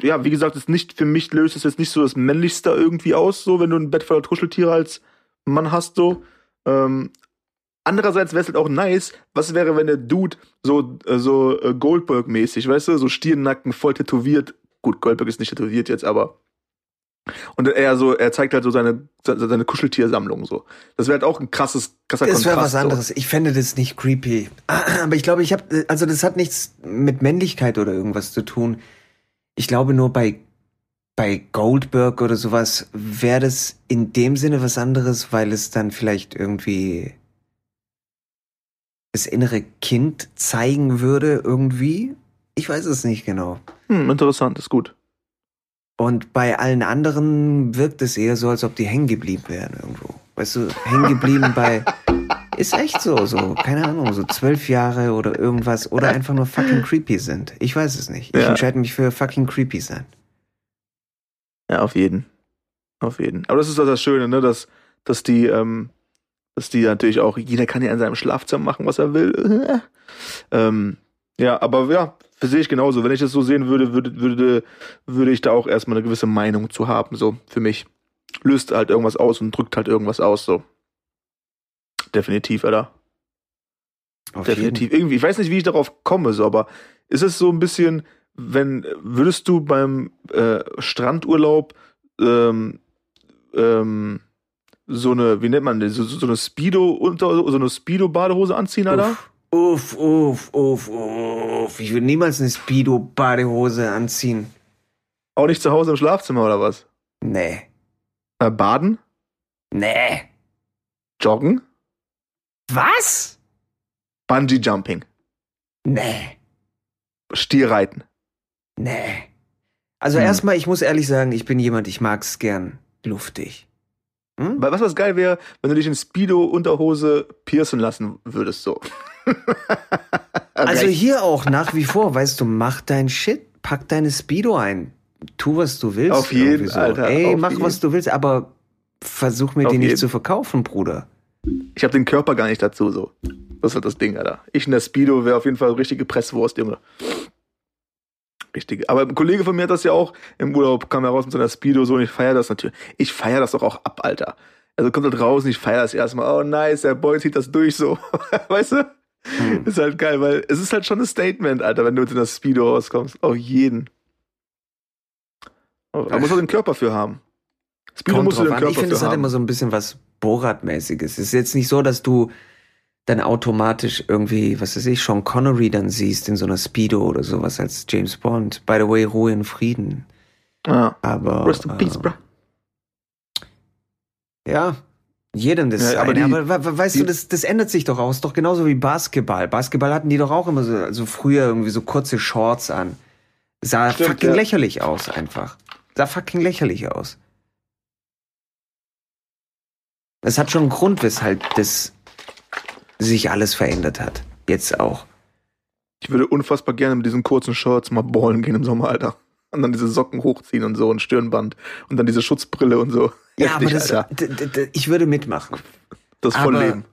ja, wie gesagt, ist nicht, für mich löst es jetzt nicht so das Männlichste irgendwie aus, so, wenn du ein Bett voller Kuscheltiere als Mann hast, so. Ähm, andererseits wäre es halt auch nice, was wäre, wenn der Dude so, äh, so äh, Goldberg-mäßig, weißt du, so Stirnnacken, voll tätowiert. Gut, Goldberg ist nicht tätowiert jetzt, aber und er so, er zeigt halt so seine, seine Kuscheltiersammlung so. Das wäre halt auch ein krasses, krasser Das wäre was anderes. Ich fände das nicht creepy. Aber ich glaube, ich habe, also das hat nichts mit Männlichkeit oder irgendwas zu tun. Ich glaube nur bei, bei Goldberg oder sowas wäre das in dem Sinne was anderes, weil es dann vielleicht irgendwie das innere Kind zeigen würde irgendwie. Ich weiß es nicht genau. So. Hm, interessant, ist gut. Und bei allen anderen wirkt es eher so, als ob die hängen geblieben wären irgendwo. Weißt du, hängen geblieben bei. Ist echt so, so, keine Ahnung, so zwölf Jahre oder irgendwas oder einfach nur fucking creepy sind. Ich weiß es nicht. Ich Ja. entscheide mich für fucking creepy sein. Ja, auf jeden. Auf jeden. Aber das ist doch das Schöne, ne, dass, dass die, ähm, dass die natürlich auch, jeder kann ja in seinem Schlafzimmer machen, was er will. ähm, ja, aber ja, sehe ich genauso. Wenn ich das so sehen würde, würde, würde, würde ich da auch erstmal eine gewisse Meinung zu haben, so, für mich. Löst halt irgendwas aus und drückt halt irgendwas aus, so. Definitiv, Alter. Auf Definitiv. Irgendwie, ich weiß nicht, wie ich darauf komme, so, aber ist es so ein bisschen, wenn, würdest du beim äh, Strandurlaub ähm, ähm, so eine, wie nennt man das, so, so eine Speedo unter, so eine Speedo-Badehose anziehen, jeden. Alter? Uff, uff, uff, uff. Ich würde niemals eine Speedo-Badehose anziehen. Auch nicht zu Hause im Schlafzimmer oder was? Nee. Äh, baden? Nee. Joggen? Was? Bungee Jumping? Nee. Stierreiten? Nee. Also Hm. erstmal, ich muss ehrlich sagen, ich bin jemand, ich mag's gern luftig. Hm? Weil was was geil wäre, wenn du dich in Speedo-Unterhose piercen lassen würdest, so. Also hier auch nach wie vor, weißt du, mach dein Shit, pack deine Speedo ein. Tu, was du willst. Auf jeden, irgendwie so. Ey, mach, jeden. was du willst, aber versuch mir Auf die nicht jeden. zu verkaufen, Bruder. Ich habe den Körper gar nicht dazu, so. Das ist halt das Ding, Alter. Ich in der Speedo wäre auf jeden Fall richtige Presswurst, Junge. Richtig. Aber ein Kollege von mir hat das ja auch im Urlaub, kam heraus mit seiner Speedo so und ich feiere das natürlich. Ich feiere das doch auch ab, Alter. Also kommt halt raus und ich feiere das erstmal. Oh nice, der Boy zieht das durch so. weißt du? Hm. Ist halt geil, weil es ist halt schon ein Statement, Alter, wenn du in der Speedo rauskommst. Auf jeden. Aber man muss auch den Körper für haben. Speedo musst du den an. Körper Ich finde, es hat haben. immer so ein bisschen was Borat-mäßiges. Es ist jetzt nicht so, dass du dann automatisch irgendwie, was weiß ich, Sean Connery dann siehst in so einer Speedo oder sowas als James Bond. By the way, Ruhe in Frieden. ja. Aber. Rest in peace, äh, bro. Ja, jedem das Ja, aber eine. die- aber we- we- weißt die- du, das, das ändert sich doch auch. Ist doch genauso wie Basketball. Basketball hatten die doch auch immer so, also früher irgendwie so kurze Shorts an. Sah Stimmt, fucking ja. lächerlich aus einfach. Sah fucking lächerlich aus. Es hat schon einen Grund, weshalb das sich alles verändert hat. Jetzt auch. Ich würde unfassbar gerne mit diesen kurzen Shorts mal ballen gehen im Sommer, Alter. Und dann diese Socken hochziehen und so und Stirnband und dann diese Schutzbrille und so. Ja, aber Heftig, das, Alter. d- d- d- ich würde mitmachen. Das aber- Vollleben.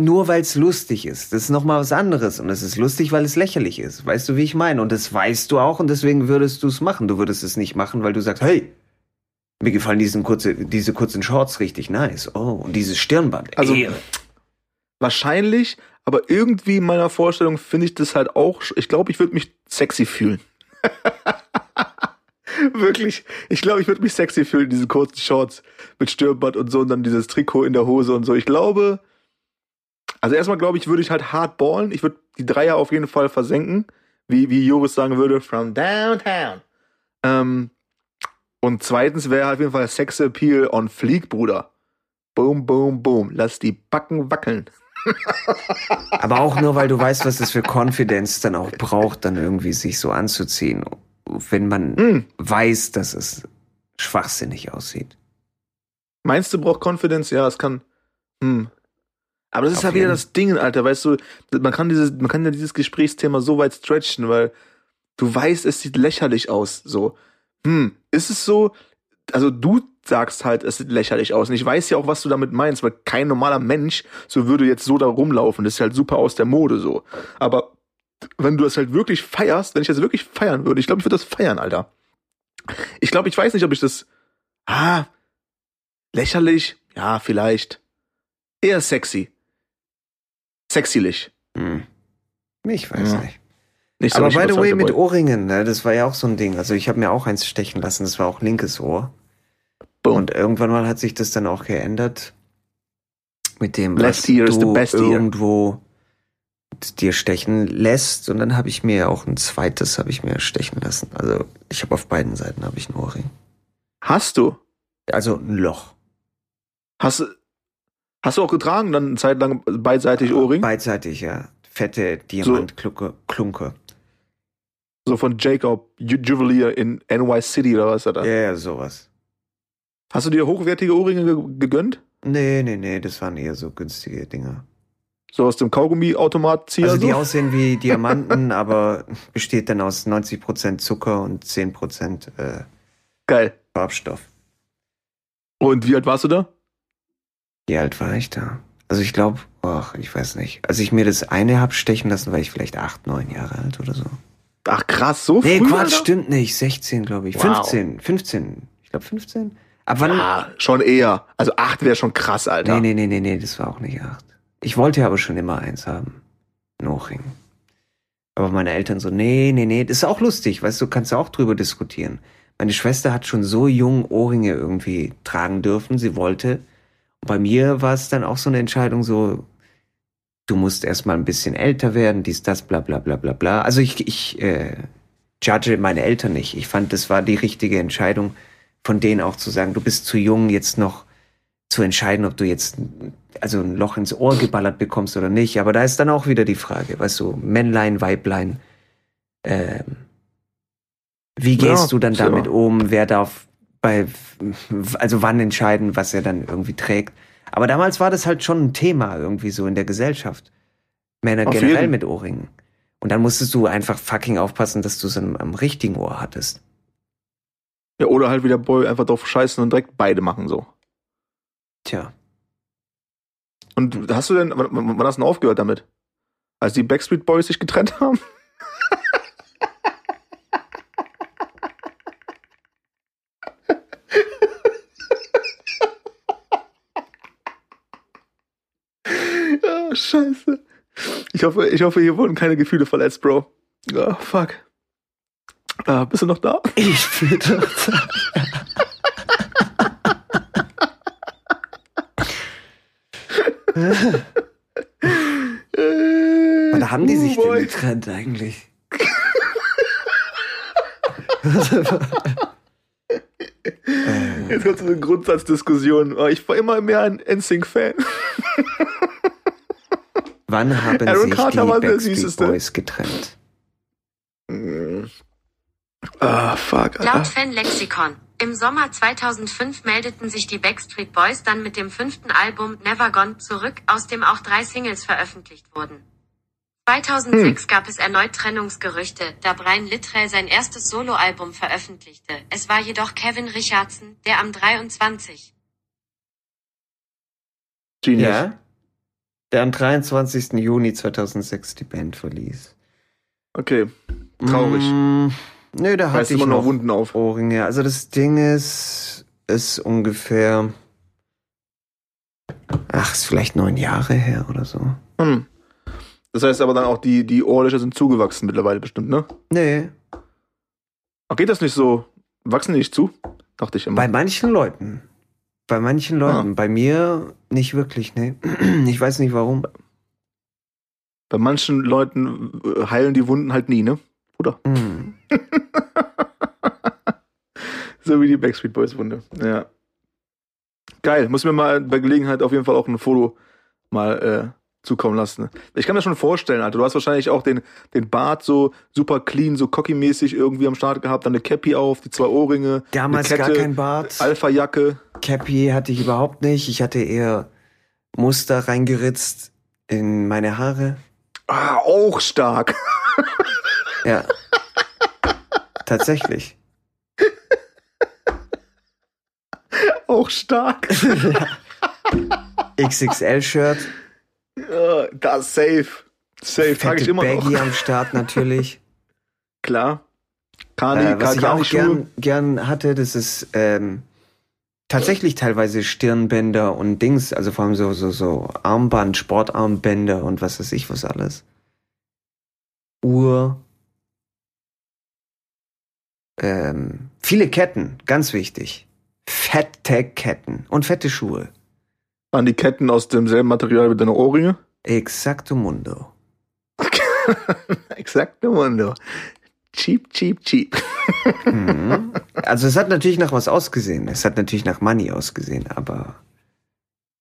Nur weil es lustig ist. Das ist nochmal was anderes. Und es ist lustig, weil es lächerlich ist. Weißt du, wie ich meine? Und das weißt du auch und deswegen würdest du es machen. Du würdest es nicht machen, weil du sagst, hey, mir gefallen diesen kurze, diese kurzen Shorts richtig nice. Oh, und dieses Stirnband. Also- Ey, Wahrscheinlich, aber irgendwie in meiner Vorstellung finde ich das halt auch. Ich glaube, ich würde mich sexy fühlen. Wirklich. Ich glaube, ich würde mich sexy fühlen in diesen kurzen Shorts mit Stirnband und so und dann dieses Trikot in der Hose und so. Ich glaube, also erstmal glaube ich, würde ich halt hart ballen. Ich würde die Dreier auf jeden Fall versenken. Wie, wie Joris sagen würde, from downtown. Ähm, und zweitens wäre auf jeden Fall Sex Appeal on Fleek, Bruder. Boom, boom, boom. Lass die Backen wackeln. Aber auch nur, weil du weißt, was das für Confidence dann auch braucht, dann irgendwie sich so anzuziehen. Wenn man Hm. weiß, dass es schwachsinnig aussieht. Meinst du, braucht Confidence? Ja, es kann. Hm. Aber das ist halt wieder das Ding, Alter, weißt du, man kann dieses, man kann ja dieses Gesprächsthema so weit stretchen, weil du weißt, es sieht lächerlich aus, so. Hm, ist es so, also du sagst halt, es sieht lächerlich aus. Und ich weiß ja auch, was du damit meinst, weil kein normaler Mensch so würde jetzt so da rumlaufen. Das ist halt super aus der Mode so. Aber wenn du das halt wirklich feierst, wenn ich das wirklich feiern würde, ich glaube, ich würde das feiern, Alter. Ich glaube, ich weiß nicht, ob ich das. Ah, lächerlich? Ja, vielleicht. Eher sexy. Sexylich. Hm. Ich weiß Ja. nicht. Nicht Aber richtig by the way, mit. Ohrringen, ne, das war ja auch so ein Ding. Also ich habe mir auch eins stechen lassen, das war auch linkes Ohr. Und irgendwann mal hat sich das dann auch geändert. Mit dem, Left was du irgendwo dir stechen lässt. Und dann habe ich mir auch ein zweites habe ich mir stechen lassen. Also ich habe auf beiden Seiten habe ich ein Ohrring. Hast du? Also ein Loch. Hast du, hast du auch getragen, dann eine Zeit lang beidseitig Ohrring? Beidseitig, ja. Fette Diamantklunke. Klunke. So von Jacob Ju Juwelier in NY City oder was er da? Ja, ja, sowas. Hast du dir hochwertige Ohrringe ge gegönnt? Nee, nee, nee, das waren eher so günstige Dinger. So aus dem Kaugummi-Automat ziehen? Also die so? aussehen wie Diamanten, aber besteht dann aus 90% Zucker und 10% äh, Geil. Farbstoff. Und wie alt warst du da? Wie alt war ich da? Also ich glaube, ach, ich weiß nicht. Als ich mir das eine hab stechen lassen, war ich vielleicht acht, neun Jahre alt oder so. Ach krass, so Nee, früh? Quatsch, Alter? stimmt nicht. 16, glaube ich. Wow. 15, 15. Ich glaube 15. Ab wann? Ah, schon eher. Also acht wäre schon krass, Alter. Nee, nee, nee, nee, nee, das war auch nicht acht. Ich wollte aber schon immer eins haben. Ein Ohrring. Aber meine Eltern so, nee, nee, nee. Das ist auch lustig, weißt du, kannst du auch drüber diskutieren. Meine Schwester hat schon so jung Ohrringe irgendwie tragen dürfen, sie wollte. Und bei mir war es dann auch so eine Entscheidung so, du musst erstmal ein bisschen älter werden, dies, das, bla, bla, bla, bla, bla. Also ich, ich äh, judge meine Eltern nicht. Ich fand, das war die richtige Entscheidung von denen auch zu sagen, du bist zu jung, jetzt noch zu entscheiden, ob du jetzt also ein Loch ins Ohr geballert bekommst oder nicht. Aber da ist dann auch wieder die Frage, weißt du, Männlein, Weiblein, ähm, wie Ja, gehst du dann so. damit um? Wer darf bei, also wann entscheiden, was er dann irgendwie trägt? Aber damals war das halt schon ein Thema irgendwie so in der Gesellschaft. Männer Auf generell jeden. mit Ohrringen. Und dann musstest du einfach fucking aufpassen, dass du es am, am richtigen Ohr hattest. Ja, oder halt wieder Boy einfach drauf scheißen und direkt beide machen so. Tja. Und hast du denn, wann, wann hast du denn aufgehört damit? Als die Backstreet Boys sich getrennt haben? Ah, scheiße. Ich hoffe, ich hoffe, hier wurden keine Gefühle verletzt, Bro. Ah, fuck. Ah, bist du noch da? Ich bin doch Äh, Oder haben die sich uh, denn getrennt eigentlich? Jetzt kommt so eine Grundsatzdiskussion. Oh, Ich war immer mehr ein NSYNC-Fan. Wann haben Aaron sich Carter die Backstreet Süßeste. Boys getrennt? Ah, fuck, Laut Alter. Fanlexikon. Im Sommer 2005 meldeten sich die Backstreet Boys dann mit dem fünften Album Never Gone zurück, aus dem auch drei Singles veröffentlicht wurden. 2006 gab es erneut Trennungsgerüchte, da Brian Littrell sein erstes Soloalbum veröffentlichte. Es war jedoch Kevin Richardson, der am 23. Genius. Ja. Der am 23. Juni 2006 die Band verließ. Okay, traurig. Mm, nö, da hatte ich immer noch Wunden auf. Ohrringe. Also das Ding ist, ist ungefähr, ach, ist vielleicht neun Jahre her oder so. Hm. Das heißt aber dann auch, die, die Ohrlöcher sind zugewachsen mittlerweile bestimmt, ne? Nee, Ach, geht das nicht so? Wachsen die nicht zu? Dachte ich immer. bei manchen Leuten. Bei manchen Leuten. Ah. Bei mir nicht wirklich, nee. Ich weiß nicht warum. Bei manchen Leuten äh, heilen die Wunden halt nie, ne? Oder? Hm. So wie die Backstreet Boys Wunde. Ja. Geil. Muss mir mal bei Gelegenheit auf jeden Fall auch ein Foto mal äh, zukommen lassen. Ich kann mir schon vorstellen, Alter. Du hast wahrscheinlich auch den, den Bart so super clean, so cocky-mäßig irgendwie am Start gehabt, dann eine Cappy auf, die zwei Ohrringe, Damals eine gar Kette, kein Bart. Alpha-Jacke. Cappy hatte ich überhaupt nicht. Ich hatte eher Muster reingeritzt in meine Haare. Ah, auch stark. Ja. Tatsächlich. auch stark. XXL-Shirt. Ja, das safe. Safe, trage ich immer Baggy noch. am Start natürlich. Klar. Kani, Äh, was ich auch gern, gern hatte, das ist ähm, tatsächlich teilweise Stirnbänder und Dings, also vor allem so, so, so Armband, Sportarmbänder und was weiß ich was alles. Uhr. Ähm, viele Ketten, ganz wichtig. Fette Ketten und fette Schuhe. Waren die Ketten aus demselben Material wie deine Ohrringe? Exacto mundo. Exakt, Mundo. Cheap, cheap, cheap. Mhm. Also es hat natürlich nach was ausgesehen. Es hat natürlich nach Money ausgesehen, aber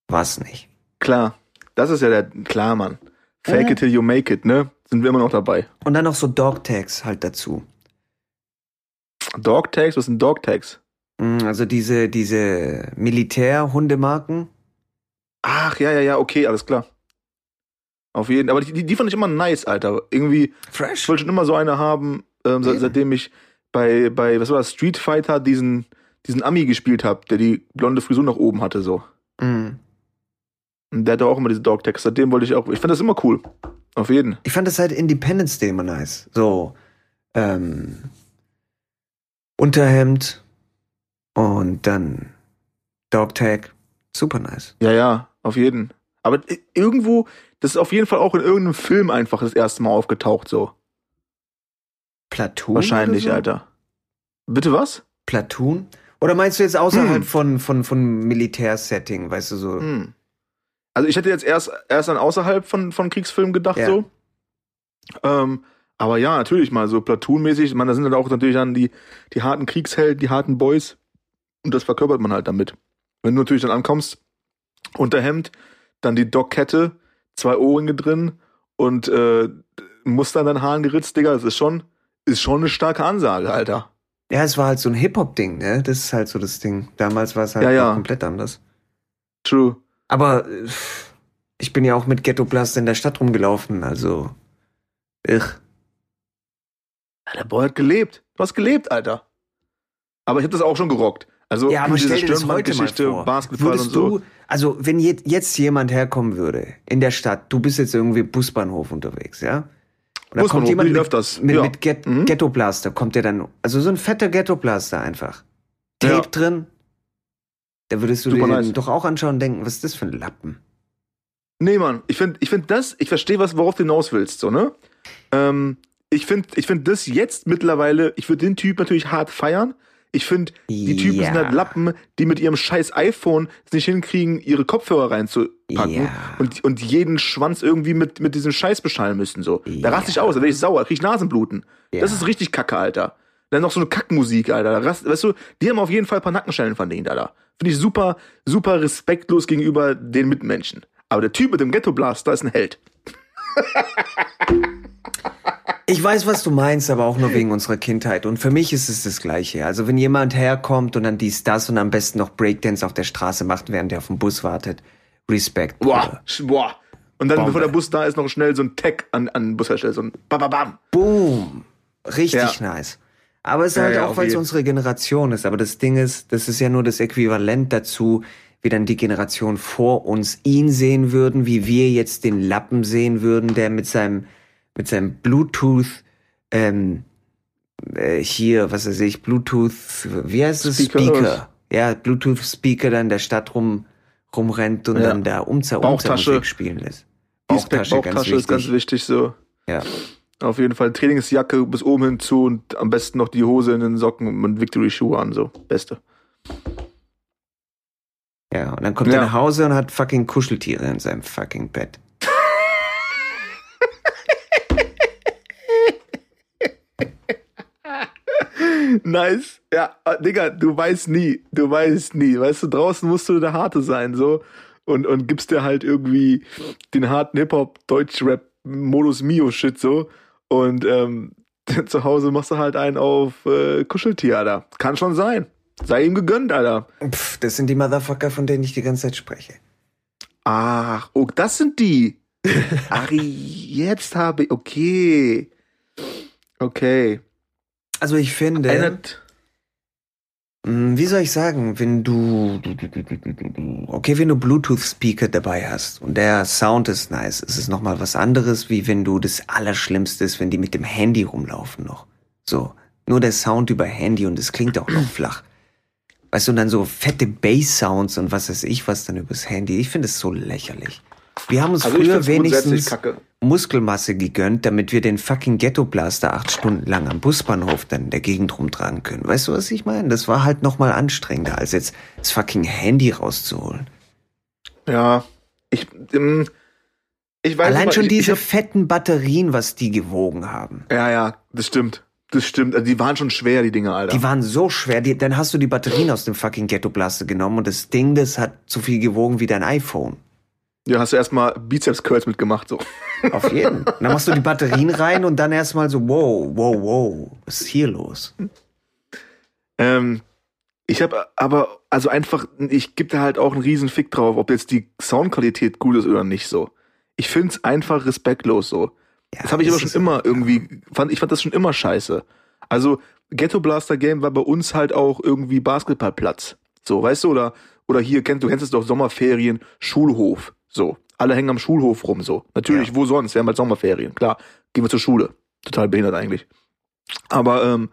war's nicht. Klar. Das ist ja der, klar, Mann. Fake Ja. it till you make it, ne? Sind wir immer noch dabei. Und dann noch so Dog Tags halt dazu. Dog Tags, was sind Dog Tags? Mm, Also diese, diese Militär-Hundemarken. Ach, ja, ja, ja, okay, alles klar. Auf jeden aber die, die, fand ich immer nice, Alter. Irgendwie, ich Fresh. wollte schon immer so eine haben, ähm, se- Ja. seitdem ich bei, bei, was war das, Street Fighter diesen, diesen Ami gespielt habe, der die blonde Frisur nach oben hatte, so. Mm. Und der hatte auch immer diese Dog Tags. Seitdem wollte ich auch, ich fand das immer cool. Auf jeden. Ich fand das seit Independence Day immer nice. So, ähm, Unterhemd und dann Dog Tag. Super nice. Ja, ja, auf jeden. Aber irgendwo, das ist auf jeden Fall auch in irgendeinem Film einfach das erste Mal aufgetaucht, so. Platoon? Wahrscheinlich, so? Alter. Bitte was? Platoon? Oder meinst du jetzt außerhalb Hm. von, von, von Militärsetting, weißt du so? Hm. Also ich hätte jetzt erst, erst an außerhalb von, von Kriegsfilmen gedacht, Ja. so. Ähm, aber ja, natürlich mal so Platoon-mäßig. Meine, da sind dann auch natürlich dann die, die harten Kriegshelden, die harten Boys. Und das verkörpert man halt damit. Wenn du natürlich dann ankommst, Unterhemd, dann die Dockkette, zwei Ohrringe drin und äh, Muster an deinen Haaren geritzt, Digga, das ist schon, ist schon eine starke Ansage, Alter. Ja, es war halt so ein Hip-Hop-Ding, ne? Das ist halt so das Ding. Damals war es halt Ja, ja. komplett anders. True. Aber äh, ich bin ja auch mit Ghetto Blast in der Stadt rumgelaufen, also. Ich. Ja, der Boy hat gelebt. Du hast gelebt, Alter. Aber ich habe das auch schon gerockt. Also Ja, aber diese vor. Basketball Würdest und so. du, also wenn je, jetzt jemand herkommen würde in der Stadt, du bist jetzt irgendwie Busbahnhof unterwegs, ja? Und da kommt jemand mit, öfters, mit, ja. mit Get, Mhm. Ghetto Blaster, kommt der dann, also so ein fetter Ghetto Blaster einfach. Tape Ja. drin. Da würdest du Super dir nice. doch auch anschauen und denken, was ist das für ein Lappen? Nee, Mann, ich finde ich find das, ich verstehe, was, worauf du hinaus willst, so, ne? Ähm, ich finde ich find das jetzt mittlerweile, ich würde den Typ natürlich hart feiern. Ich finde, die Typen sind Ja. halt Lappen, die mit ihrem scheiß iPhone es nicht hinkriegen, ihre Kopfhörer reinzupacken Ja. und, und jeden Schwanz irgendwie mit, mit diesem Scheiß beschallen müssen, so. Da raste ich Ja. aus, da werde ich sauer, krieg ich Nasenbluten. Ja. Das ist richtig kacke, Alter. Dann noch so eine Kackmusik, Alter. Rast, weißt du, die haben auf jeden Fall ein paar Nackenstellen verdient, Alter. Finde ich super, super respektlos gegenüber den Mitmenschen. Aber der Typ mit dem Ghetto Blaster ist ein Held. Ich weiß, was du meinst, aber auch nur wegen unserer Kindheit. Und für mich ist es das Gleiche. Also wenn jemand herkommt und dann dies, das und am besten noch Breakdance auf der Straße macht, während er auf den Bus wartet. Respekt. Boah, boah. Und dann, Bombe. bevor der Bus da ist, noch schnell so ein Tag an, an den Bushersteller, so ein Bababam. Boom. Richtig Ja. nice. Aber es ist Ja, halt ja, auch, weil es unsere Generation ist. Aber das Ding ist, das ist ja nur das Äquivalent dazu, wie dann die Generation vor uns ihn sehen würden, wie wir jetzt den Lappen sehen würden, der mit seinem, mit seinem Bluetooth, ähm, äh, hier, was weiß ich, Bluetooth, wie heißt es? Speaker. Speaker. Ja, Bluetooth-Speaker dann in der Stadt rum, rumrennt und Ja. dann da Umza Bauchtasche. Musik spielen lässt. Bauchtasche, Bauchtasche ist ganz wichtig, so. Ja. Auf jeden Fall Trainingsjacke bis oben hinzu und am besten noch die Hose in den Socken und Victory-Schuhe an, so. Beste. Ja, und dann kommt Ja. er nach Hause und hat fucking Kuscheltiere in seinem fucking Bett. Nice. Ja, äh, Digga, du weißt nie. Du weißt nie. Weißt du, draußen musst du der Harte sein, so. Und, und gibst dir halt irgendwie den harten Hip-Hop, Deutsch-Rap, Modus Mio-Shit, so. Und, ähm, zu Hause machst du halt einen auf äh, Kuscheltier, Alter. Kann schon sein. Sei ihm gegönnt, Alter. Pff, das sind die Motherfucker, von denen ich die ganze Zeit spreche. Ach, oh, das sind die. Ach, jetzt habe ich. Okay. Okay. Also ich finde, Erinnert. Hm, Wie soll ich sagen, wenn du, okay, wenn du Bluetooth-Speaker dabei hast und der Sound ist nice, ist es nochmal was anderes, wie wenn du das Allerschlimmste ist, wenn die mit dem Handy rumlaufen noch. So, nur der Sound über Handy und es klingt auch noch flach. Weißt du, und dann so fette Bass-Sounds und was weiß ich was dann übers Handy. Ich finde es so lächerlich. Wir haben uns Also früher wenigstens. Muskelmasse gegönnt, damit wir den fucking Ghetto-Blaster acht Stunden lang am Busbahnhof dann in der Gegend rumtragen können. Weißt du, was ich meine? Das war halt nochmal anstrengender, als jetzt das fucking Handy rauszuholen. Ja, ich, ähm, ich weiß Allein aber, schon ich, diese Ich fetten Batterien, was die gewogen haben. hab, ja, ja, das stimmt. Das stimmt. Also die waren schon schwer, die Dinge, Alter. Die waren so schwer, die, dann hast du die Batterien aus dem fucking Ghetto-Blaster genommen und das Ding, das hat so viel gewogen wie dein iPhone. Ja, hast du erstmal Bizeps-Curls mitgemacht, so. Auf jeden. dann machst du die Batterien rein und dann erstmal so, wow, wow, wow, was ist hier los? Ähm, ich habe aber, also einfach, ich gebe da halt auch einen riesen Fick drauf, ob jetzt die Soundqualität gut ist oder nicht so. Ich find's einfach respektlos so. Ja, Das habe ich aber schon immer irgendwie, fand, ich fand das schon immer scheiße. Also, Ghetto Blaster Game war bei uns halt auch irgendwie Basketballplatz. So, weißt du, oder, oder hier, kennst, du kennst es doch Sommerferien, Schulhof. So. Alle hängen am Schulhof rum, so. Natürlich, Ja. wo sonst? Wir haben halt Sommerferien. Klar, gehen wir zur Schule. Total behindert eigentlich. Aber, ähm,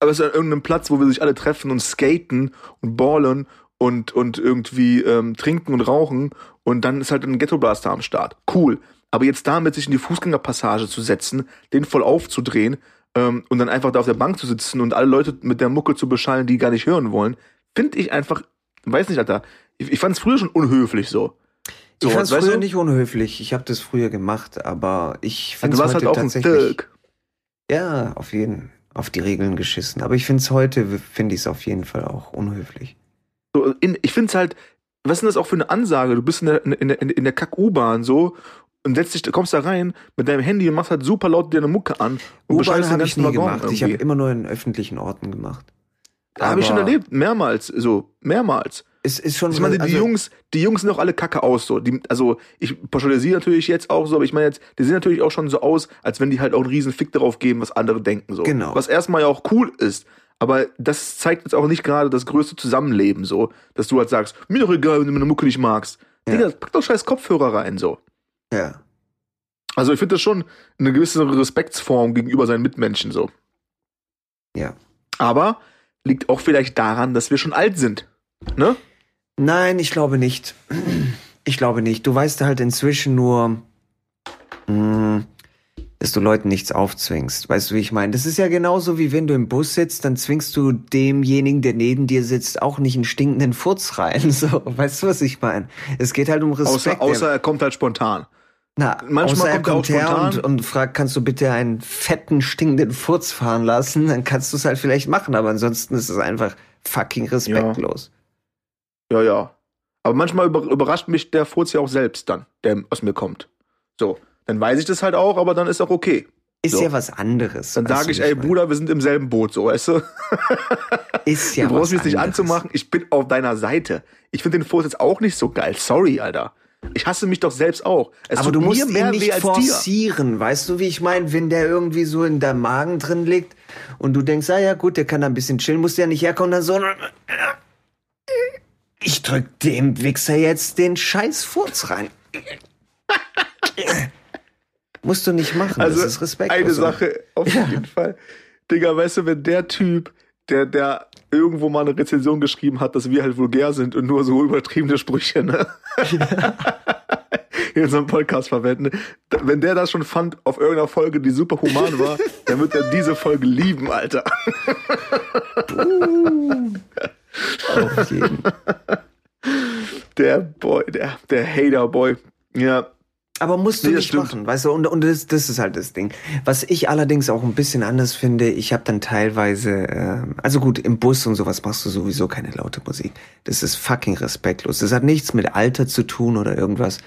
aber es ist an irgendeinem Platz, wo wir sich alle treffen und skaten und ballen und, und irgendwie ähm, trinken und rauchen und dann ist halt ein Ghetto Blaster am Start. Cool. Aber jetzt damit sich in die Fußgängerpassage zu setzen, den voll aufzudrehen ähm, und dann einfach da auf der Bank zu sitzen und alle Leute mit der Mucke zu beschallen, die gar nicht hören wollen, finde ich einfach, weiß nicht, Alter. Ich, ich fand es früher schon unhöflich so. So, ich fand früher du? nicht unhöflich. Ich habe das früher gemacht, aber ich finde es warst heute halt auch ein tatsächlich. Ja, auf jeden auf die Regeln geschissen. Aber ich finde es heute, finde ich es auf jeden Fall auch unhöflich. So, in, ich finde es halt, was ist denn das auch für eine Ansage? Du bist in der, in der, in der Kack-U-Bahn so und setzt dich, kommst da rein mit deinem Handy und machst halt super laut dir eine Mucke an U-Bahn habe ich nie Waggon gemacht. Ich habe irgendwie. immer nur in öffentlichen Orten gemacht. Habe ich schon erlebt, mehrmals, so, mehrmals. Es ist schon Ich meine, die also- Jungs, die Jungs sehen auch alle kacke aus, so. Die, also, ich pauschalisiere natürlich jetzt auch so, aber ich meine jetzt, die sehen natürlich auch schon so aus, als wenn die halt auch einen riesen Fick darauf geben, was andere denken, so. Genau. Was erstmal ja auch cool ist. Aber das zeigt jetzt auch nicht gerade das größte Zusammenleben, so. Dass du halt sagst, mir doch egal, wenn du meine Mucke nicht magst. Ja. Digga, pack doch scheiß Kopfhörer rein, so. Ja. Also, ich finde das schon eine gewisse Respektsform gegenüber seinen Mitmenschen, so. Ja. Aber liegt auch vielleicht daran, dass wir schon alt sind. Ne? Nein, ich glaube nicht. Ich glaube nicht. Du weißt halt inzwischen nur, mh, dass du Leuten nichts aufzwingst. Weißt du, wie ich meine? Das ist ja genauso wie wenn du im Bus sitzt, dann zwingst du demjenigen, der neben dir sitzt, auch nicht einen stinkenden Furz rein. So, weißt du, was ich meine? Es geht halt um Respekt. Außer, außer er kommt halt spontan. Na, manchmal kommt er kommt her spontan. und, und fragt, kannst du bitte einen fetten, stinkenden Furz fahren lassen? Dann kannst du es halt vielleicht machen, aber ansonsten ist es einfach fucking respektlos. Ja, ja. Aber manchmal über, überrascht mich der Furz ja auch selbst dann, der aus mir kommt. So, dann weiß ich das halt auch, aber dann ist auch okay. Ist So. ja was anderes. Dann sage ich, ey meine? Bruder, wir sind im selben Boot, so, weißt du? ist ja du brauchst mich nicht anzumachen, ich bin auf deiner Seite. Ich finde den Furz jetzt auch nicht so geil. Sorry, Alter. Ich hasse mich doch selbst auch. Es Aber du musst ihn nicht als dir. forcieren, weißt du, wie ich meine? Wenn der irgendwie so in deinem Magen drin liegt und du denkst, ah ja gut, der kann da ein bisschen chillen, musst du ja nicht herkommen, dann so, ich drück dem Wichser jetzt den scheiß Furz rein. musst du nicht machen, Also das ist respektlos. eine Sache auf Ja. jeden Fall. Digga, weißt du, wenn der Typ, der, der irgendwo mal eine Rezension geschrieben hat, dass wir halt vulgär sind und nur so übertriebene Sprüche, ne? In unserem Podcast verwenden. Wenn der das schon fand auf irgendeiner Folge, die super human war, dann wird er diese Folge lieben, Alter. Auf jeden. Der Boy, der, der Hater-Boy. Ja. Aber musst du Nee, nicht machen, weißt du, und, und das, das ist halt das Ding. Was ich allerdings auch ein bisschen anders finde, ich habe dann teilweise, ähm, also gut, im Bus und sowas machst du sowieso keine laute Musik. Das ist fucking respektlos. Das hat nichts mit Alter zu tun oder irgendwas.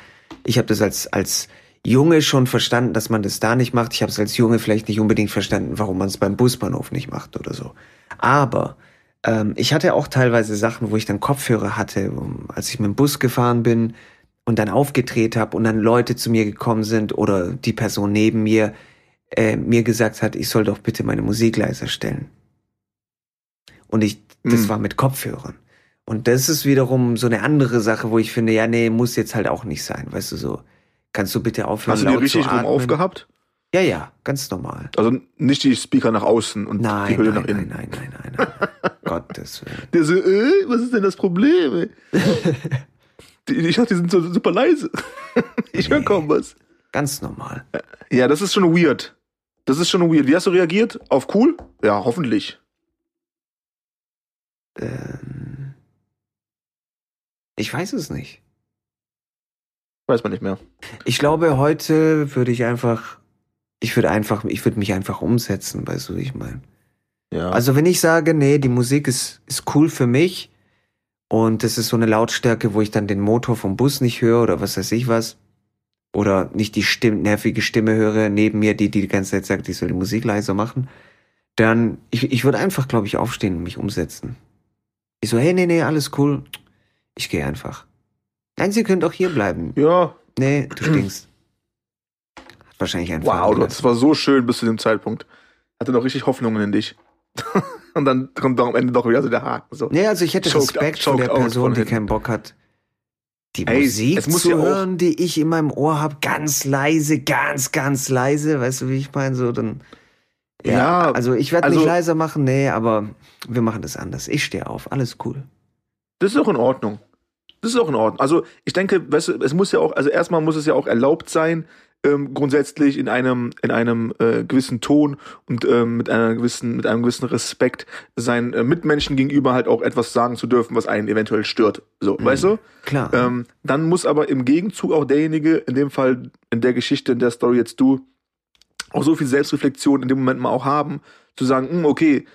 Ich habe das als, als Junge schon verstanden, dass man das da nicht macht. Ich habe es als Junge vielleicht nicht unbedingt verstanden, warum man es beim Busbahnhof nicht macht oder so. Aber ähm, ich hatte auch teilweise Sachen, wo ich dann Kopfhörer hatte, als ich mit dem Bus gefahren bin und dann aufgedreht habe und dann Leute zu mir gekommen sind oder die Person neben mir äh, mir gesagt hat, ich soll doch bitte meine Musik leiser stellen. Und ich Das Mhm. war mit Kopfhörern. Und das ist wiederum so eine andere Sache, wo ich finde, ja, nee, muss jetzt halt auch nicht sein. Weißt du, so, kannst du bitte aufhören, Hast du die richtig rum aufgehabt? Ja, ja, ganz normal. Also nicht die Speaker nach außen und Nein, die Hülle nein, nach innen. nein, nein, nein, nein, nein. Gottes Willen. Der so, äh, was ist denn das Problem? Ich dachte, die sind so super leise. ich höre Nee. kaum was. Ganz normal. Ja, das ist schon weird. Das ist schon weird. Wie hast du reagiert? Auf cool? Ja, hoffentlich. Ähm, ich weiß es nicht. Weiß man nicht mehr. Ich glaube, heute würde ich einfach, ich würde einfach, ich würde mich einfach umsetzen, weißt du, wie ich meine. Ja. Also wenn ich sage, nee, die Musik ist, ist cool für mich und das ist so eine Lautstärke, wo ich dann den Motor vom Bus nicht höre oder was weiß ich was, oder nicht die Stimm nervige Stimme höre neben mir, die, die die ganze Zeit sagt, ich soll die Musik leiser machen, dann, ich, ich würde einfach, glaube ich, aufstehen und mich umsetzen. Ich so, hey, nee, nee, alles cool. Ich gehe einfach. Nein, Sie können doch hier bleiben. ja. Nee, du stinkst. Hat wahrscheinlich einfach. Wow, das war so schön bis zu dem Zeitpunkt. Hatte noch richtig Hoffnungen in dich. und dann kommt doch am Ende doch wieder so der Haken. So. Nee, also ich hätte Choked Respekt out- vor der Person, die keinen Bock hat, die Ey, Musik zu ja hören, die ich in meinem Ohr habe, ganz leise, ganz, ganz leise. Weißt du, wie ich meine? So, dann. Ja, Ja, also ich werde also- nicht leiser machen, nee, aber wir machen das anders. Ich stehe auf, alles cool. Das ist auch in Ordnung. Das ist auch in Ordnung. Also ich denke, weißt du, es muss ja auch, also erstmal muss es ja auch erlaubt sein, ähm, grundsätzlich in einem in einem äh, gewissen Ton und ähm, mit einer gewissen mit einem gewissen Respekt seinen äh, Mitmenschen gegenüber halt auch etwas sagen zu dürfen, was einen eventuell stört. So, weißt du? Klar. Ähm, dann muss aber im Gegenzug auch derjenige, in dem Fall in der Geschichte, in der Story jetzt du, auch so viel Selbstreflexion in dem Moment mal auch haben, zu sagen, hm, okay,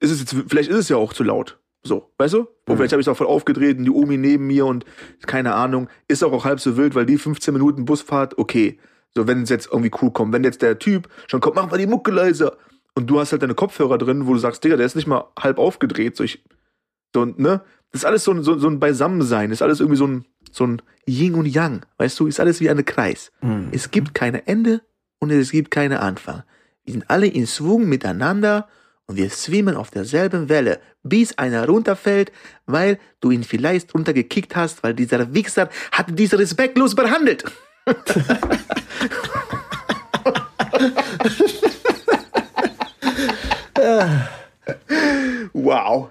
ist es jetzt, vielleicht ist es ja auch zu laut. So, weißt du? Und vielleicht habe ich es auch voll aufgedreht und die Omi neben mir und keine Ahnung, ist auch, auch halb so wild, weil die 15 Minuten Busfahrt, okay. So, wenn es jetzt irgendwie cool kommt, wenn jetzt der Typ schon kommt, mach mal die Mucke leiser und du hast halt deine Kopfhörer drin, wo du sagst, Digga, der ist nicht mal halb aufgedreht, so ich, so, ne? Das ist alles so, ein- so, so ein Beisammensein, ist alles irgendwie so ein, so ein Yin und Yang, weißt du, ist alles wie ein Kreis. Hm. Es gibt keine Ende und es gibt keine Anfang. Wir sind alle in Schwung miteinander und wir schwimmen auf derselben Welle, bis einer runterfällt, weil du ihn vielleicht runtergekickt hast, weil dieser Wichser hat dich respektlos behandelt. Wow.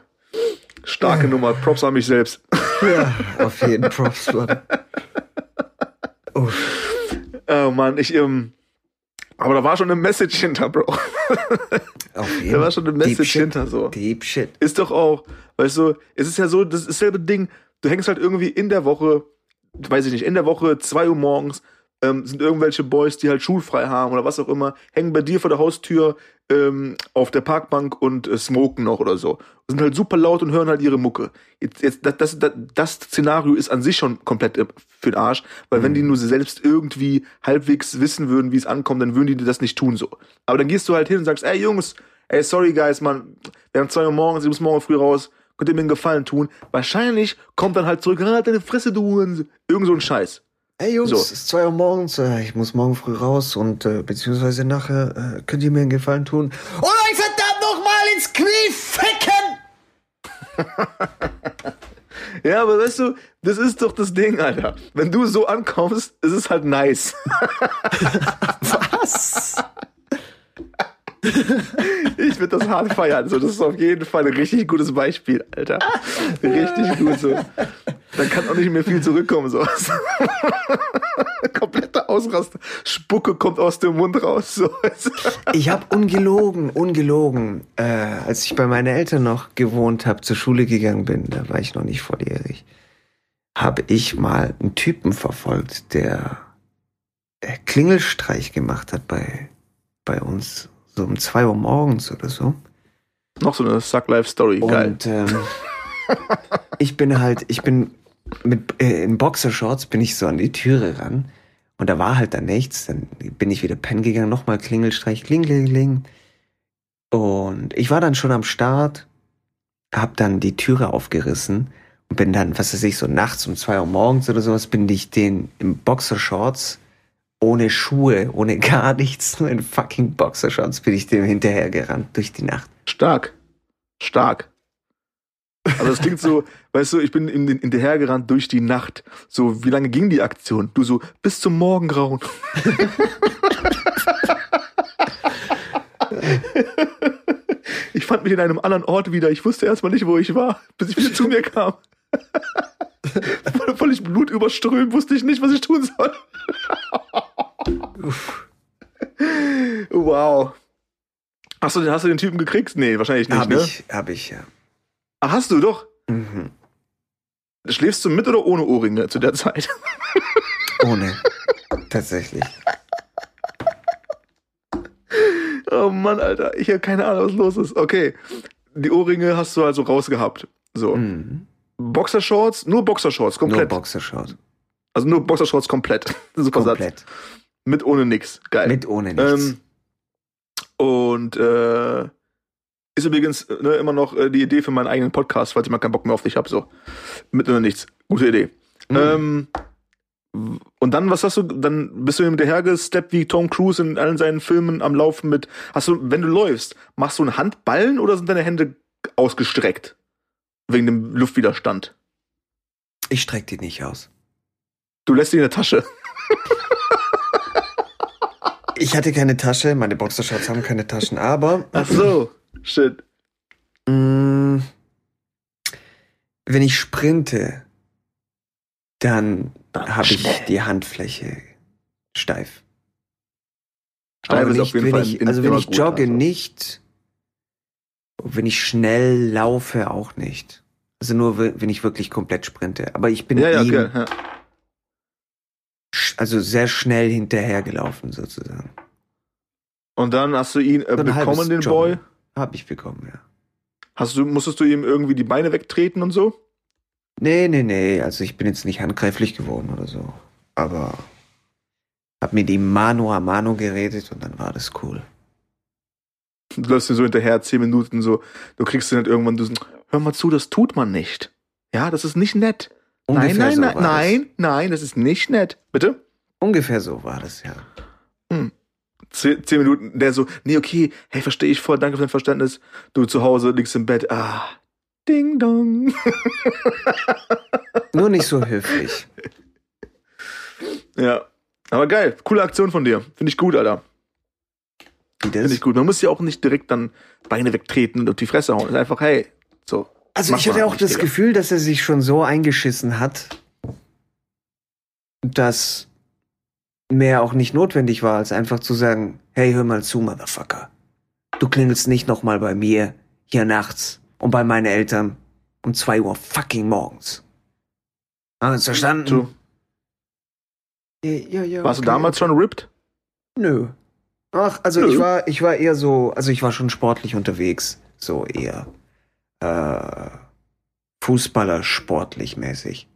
Starke Nummer. Props an mich selbst. ja, auf jeden Props, Mann. Oh, Oh Mann, ich, ähm, aber da war schon eine Message hinter, Bro. auf jeden Da war schon eine Deep Message Shit. hinter, so. Deep Shit. Ist doch auch, weißt du, es ist ja so, das ist dasselbe Ding. Du hängst halt irgendwie in der Woche, weiß ich nicht, in der Woche, zwei Uhr morgens, ähm, sind irgendwelche Boys, die halt schulfrei haben oder was auch immer, hängen bei dir vor der Haustür ähm, auf der Parkbank und äh, smoken noch oder so. Sind halt super laut und hören halt ihre Mucke. Jetzt, jetzt, das, das, das, das Szenario ist an sich schon komplett äh, für den Arsch, weil wenn die nur selbst irgendwie halbwegs wissen würden, wie es ankommt, dann würden die das nicht tun so. Aber dann gehst du halt hin und sagst, ey Jungs, ey sorry guys, man, wir haben zwei Uhr morgens, ich muss morgen früh raus, könnt ihr mir einen Gefallen tun? Wahrscheinlich kommt dann halt zurück, ah, deine Fresse, du Hurensohn. Irgend so ein Scheiß. Hey Jungs, So. es ist zwei Uhr morgens, äh, ich muss morgen früh raus und äh, beziehungsweise nachher äh, könnt ihr mir einen Gefallen tun und euch verdammt nochmal ins Knie ficken! Ja, aber weißt du, das ist doch das Ding, Alter. Wenn du so ankommst, ist es halt nice. Was? Ich würde das hart feiern. So, das ist auf jeden Fall ein richtig gutes Beispiel, Alter. Richtig gut so. Dann kann auch nicht mehr viel zurückkommen, sowas. Kompletter Ausraster. Spucke kommt aus dem Mund raus. So. Ich habe ungelogen, ungelogen, äh, als ich bei meinen Eltern noch gewohnt habe, zur Schule gegangen bin, da war ich noch nicht volljährig, habe ich mal einen Typen verfolgt, der Klingelstreich gemacht hat bei, bei uns, so um zwei Uhr morgens oder so. Noch so eine Suck-Life-Story. Geil. Und ähm, ich bin halt, ich bin mit äh, in Boxershorts bin ich so an die Türe ran und da war halt dann nichts. Dann bin ich wieder pennen gegangen, nochmal Klingelstreich, kling, kling, kling. Und ich war dann schon am Start, hab dann die Türe aufgerissen und bin dann, was weiß ich, so nachts um zwei Uhr morgens oder sowas, bin ich den im Boxershorts ohne Schuhe, ohne gar nichts, nur in fucking Boxershorts bin ich dem hinterhergerannt durch die Nacht. Stark. Stark. Also das klingt so, weißt du, ich bin in, in, hinterhergerannt durch die Nacht. So, wie lange ging die Aktion? Du so, bis zum Morgengrauen. ich fand mich in einem anderen Ort wieder. Ich wusste erstmal nicht, wo ich war, bis ich wieder zu mir kam. Völlig blutüberströmt, wusste ich nicht, was ich tun soll. wow. Hast du, hast du den Typen gekriegt? Nee, wahrscheinlich nicht, hab ne? ich, hab ich, ja. Ach, hast du doch. Mhm. Schläfst du mit oder ohne Ohrringe zu der Zeit? Ohne. Tatsächlich. Oh Mann, Alter, ich habe keine Ahnung, was los ist. Okay, die Ohrringe hast du also rausgehabt. So. Mhm. Boxershorts, nur Boxershorts, Nur komplett. Boxershort. also nur Boxershorts komplett. Super Satz. Komplett. Mit ohne nix. Geil. Mit ohne nichts. Ähm, und äh, ist übrigens ne, immer noch äh, die Idee für meinen eigenen Podcast, falls ich mal keinen Bock mehr auf dich habe. So. Mit oder nichts. Gute Idee. Mhm. Ähm, und dann, was hast du, dann bist du hinterher gesteppt wie Tom Cruise in allen seinen Filmen am Laufen mit, hast du, wenn du läufst, machst du einen Handballen oder sind deine Hände ausgestreckt? Wegen dem Luftwiderstand. ich streck die nicht aus. Du lässt die in der Tasche. Ich hatte keine Tasche, meine Boxershorts haben keine Taschen, aber Ach so. Shit. mh, wenn ich sprinte, dann habe ich die Handfläche steif. Steif Aber ist nicht, auf jeden wenn Fall ich, also wenn ich jogge also. nicht, wenn ich schnell laufe auch nicht. Also nur we- wenn ich wirklich komplett sprinte. Aber ich bin Ja, ja, ihm okay. Ja. also sehr schnell hinterhergelaufen sozusagen. Und dann hast du ihn äh, So bekommen, den Joggen. Boy. Hab ich bekommen, ja. Hast du, musstest du ihm irgendwie die Beine wegtreten und so? Nee, nee, nee. Also ich bin jetzt nicht handgreiflich geworden oder so. Aber hab mit ihm Mano a Mano geredet und dann war das cool. Du läufst ihm so hinterher, zehn Minuten so, du kriegst ihn halt irgendwann, du so, hör mal zu, das tut man nicht. Ja, das ist nicht nett. Ungefähr nein, so nein, war nein, nein, nein, das ist nicht nett. Bitte? Ungefähr so war das, ja. Zehn, zehn Minuten, der so, nee, okay, hey, verstehe ich voll, danke für dein Verständnis. Du zu Hause liegst im Bett, ah, ding dong. Nur nicht so höflich. Ja, aber geil, coole Aktion von dir. Finde ich gut, Alter. Wie Finde das? ich gut. Man muss ja auch nicht direkt dann Beine wegtreten und auf die Fresse hauen. Ist einfach, hey, so. Also ich hatte auch das Digga. Gefühl, dass er sich schon so eingeschissen hat, dass mehr auch nicht notwendig war, als einfach zu sagen, hey, hör mal zu, Motherfucker. Du klingelst nicht nochmal bei mir hier nachts und bei meinen Eltern um zwei Uhr fucking morgens. Haben wir verstanden? Du, Ja, ja, ja, warst du okay. damals schon ripped? Nö. Ach, also ich war, ich war eher so, also ich war schon sportlich unterwegs. So eher äh, Fußballer sportlich mäßig.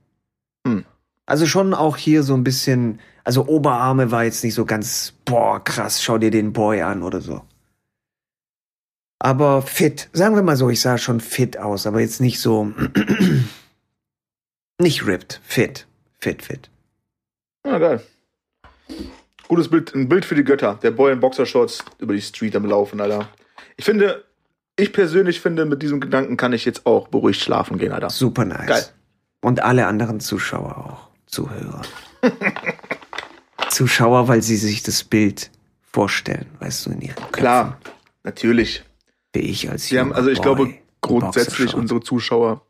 Hm. Also schon auch hier so ein bisschen, also Oberarme war jetzt nicht so ganz, boah, krass, schau dir den Boy an oder so. Aber fit, sagen wir mal so, ich sah schon fit aus, aber jetzt nicht so, nicht ripped, fit, fit, fit. Ja, geil. Gutes Bild, ein Bild für die Götter. Der Boy in Boxershorts über die Street am Laufen, Alter. Ich finde, ich persönlich finde, mit diesem Gedanken kann ich jetzt auch beruhigt schlafen gehen, Alter. Super nice. Geil. Und alle anderen Zuschauer auch. Zuhörer. Zuschauer, weil sie sich das Bild vorstellen, weißt du, in ihren Köpfen. Klar, natürlich. Wie ich als Sie haben, also ich Boy glaube, grundsätzlich unsere Zuschauer,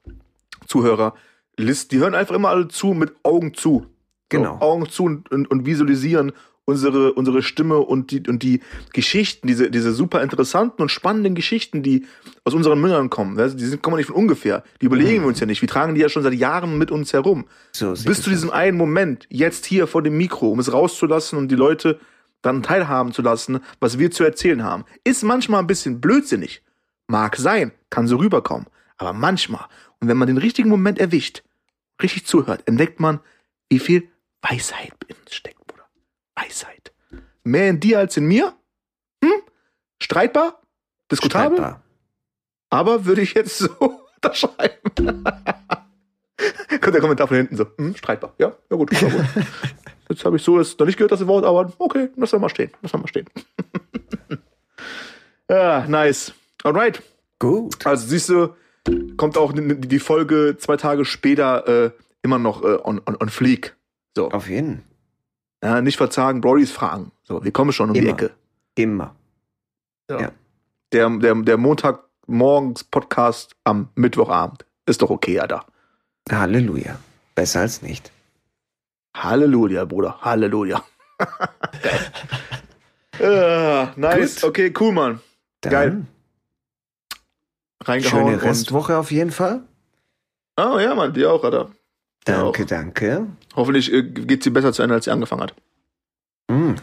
Zuhörer, List, die hören einfach immer alle zu mit Augen zu. Genau. So, Augen zu und, und, und visualisieren unsere, unsere Stimme und die, und die Geschichten, diese, diese super interessanten und spannenden Geschichten, die aus unseren Mündern kommen. Du, Die sind, kommen nicht von ungefähr. Die überlegen wir uns ja nicht. Wir tragen die ja schon seit Jahren mit uns herum. So Bis zu diesem einen Moment, jetzt hier vor dem Mikro, um es rauszulassen und die Leute dann teilhaben zu lassen, was wir zu erzählen haben. Ist manchmal ein bisschen blödsinnig. Mag sein, kann so rüberkommen. Aber manchmal, und wenn man den richtigen Moment erwischt, richtig zuhört, entdeckt man, wie viel Weisheit in uns steckt. Weisheit. Mehr in dir als in mir? Hm? Streitbar? Diskutabel? Streitbar. Aber würde ich jetzt so unterschreiben. Kommt der Kommentar von hinten so, hm, streitbar. Ja, ja gut, ja gut. Jetzt habe ich so das noch nicht gehört, das Wort, aber okay, lass mal stehen. Lass mal stehen. ja, nice. Alright. Gut. Also siehst du, kommt auch die die Folge zwei Tage später äh, immer noch äh, on, on, on fleek. So. Auf jeden. Ja, nicht verzagen, Brodys fragen. So, wir kommen schon um die Immer. Ecke. Immer. Ja. Ja. Der, der, der Montagmorgens Podcast am Mittwochabend. Ist doch okay, Alter. Halleluja. Besser als nicht. Halleluja, Bruder. Halleluja. Äh, nice. Gut. Okay, cool, Mann. Dann Geil. Reingehauen. Schöne Restwoche auf jeden Fall. Oh ja, Mann, dir auch, Alter. Danke, auch. danke. Hoffentlich äh, geht sie besser zu Ende, als sie angefangen hat. Mm.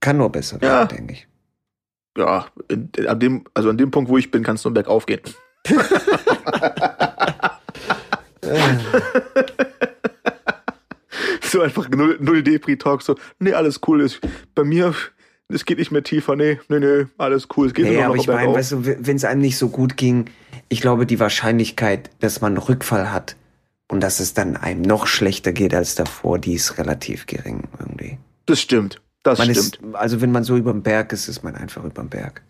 Kann nur besser Ja. werden, denke ich. Ja, in, in, an dem, also an dem Punkt, wo ich bin, kann es nur bergauf gehen. so einfach null, null Depri-Talk, so, nee, alles cool ist. Bei mir, es geht nicht mehr tiefer, nee, nee, nee, alles cool, es geht Nee, immer aber noch ich meine, weißt du, wenn es einem nicht so gut ging, ich glaube, die Wahrscheinlichkeit, dass man Rückfall hat und dass es dann einem noch schlechter geht als davor, die ist relativ gering irgendwie. das stimmt, das Man stimmt. ist, also wenn man so überm Berg ist, ist man einfach überm Berg.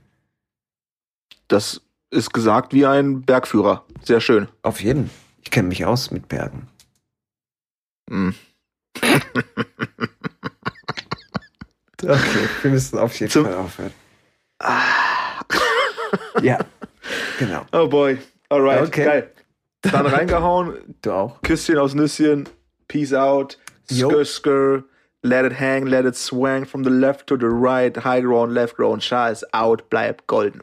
Das ist gesagt wie ein Bergführer. Sehr schön. Auf jeden. Ich kenne mich aus mit Bergen. Hm. Okay, wir müssen auf jeden Zum- Fall aufhören. Ah. Ja, genau. Oh boy. Alright, Okay. geil. Dann reingehauen, Du auch? Küsschen aus Nüsschen, Peace out, skr skr, let it hang, let it swang from the left to the right, high ground, left ground, ist out, bleib golden.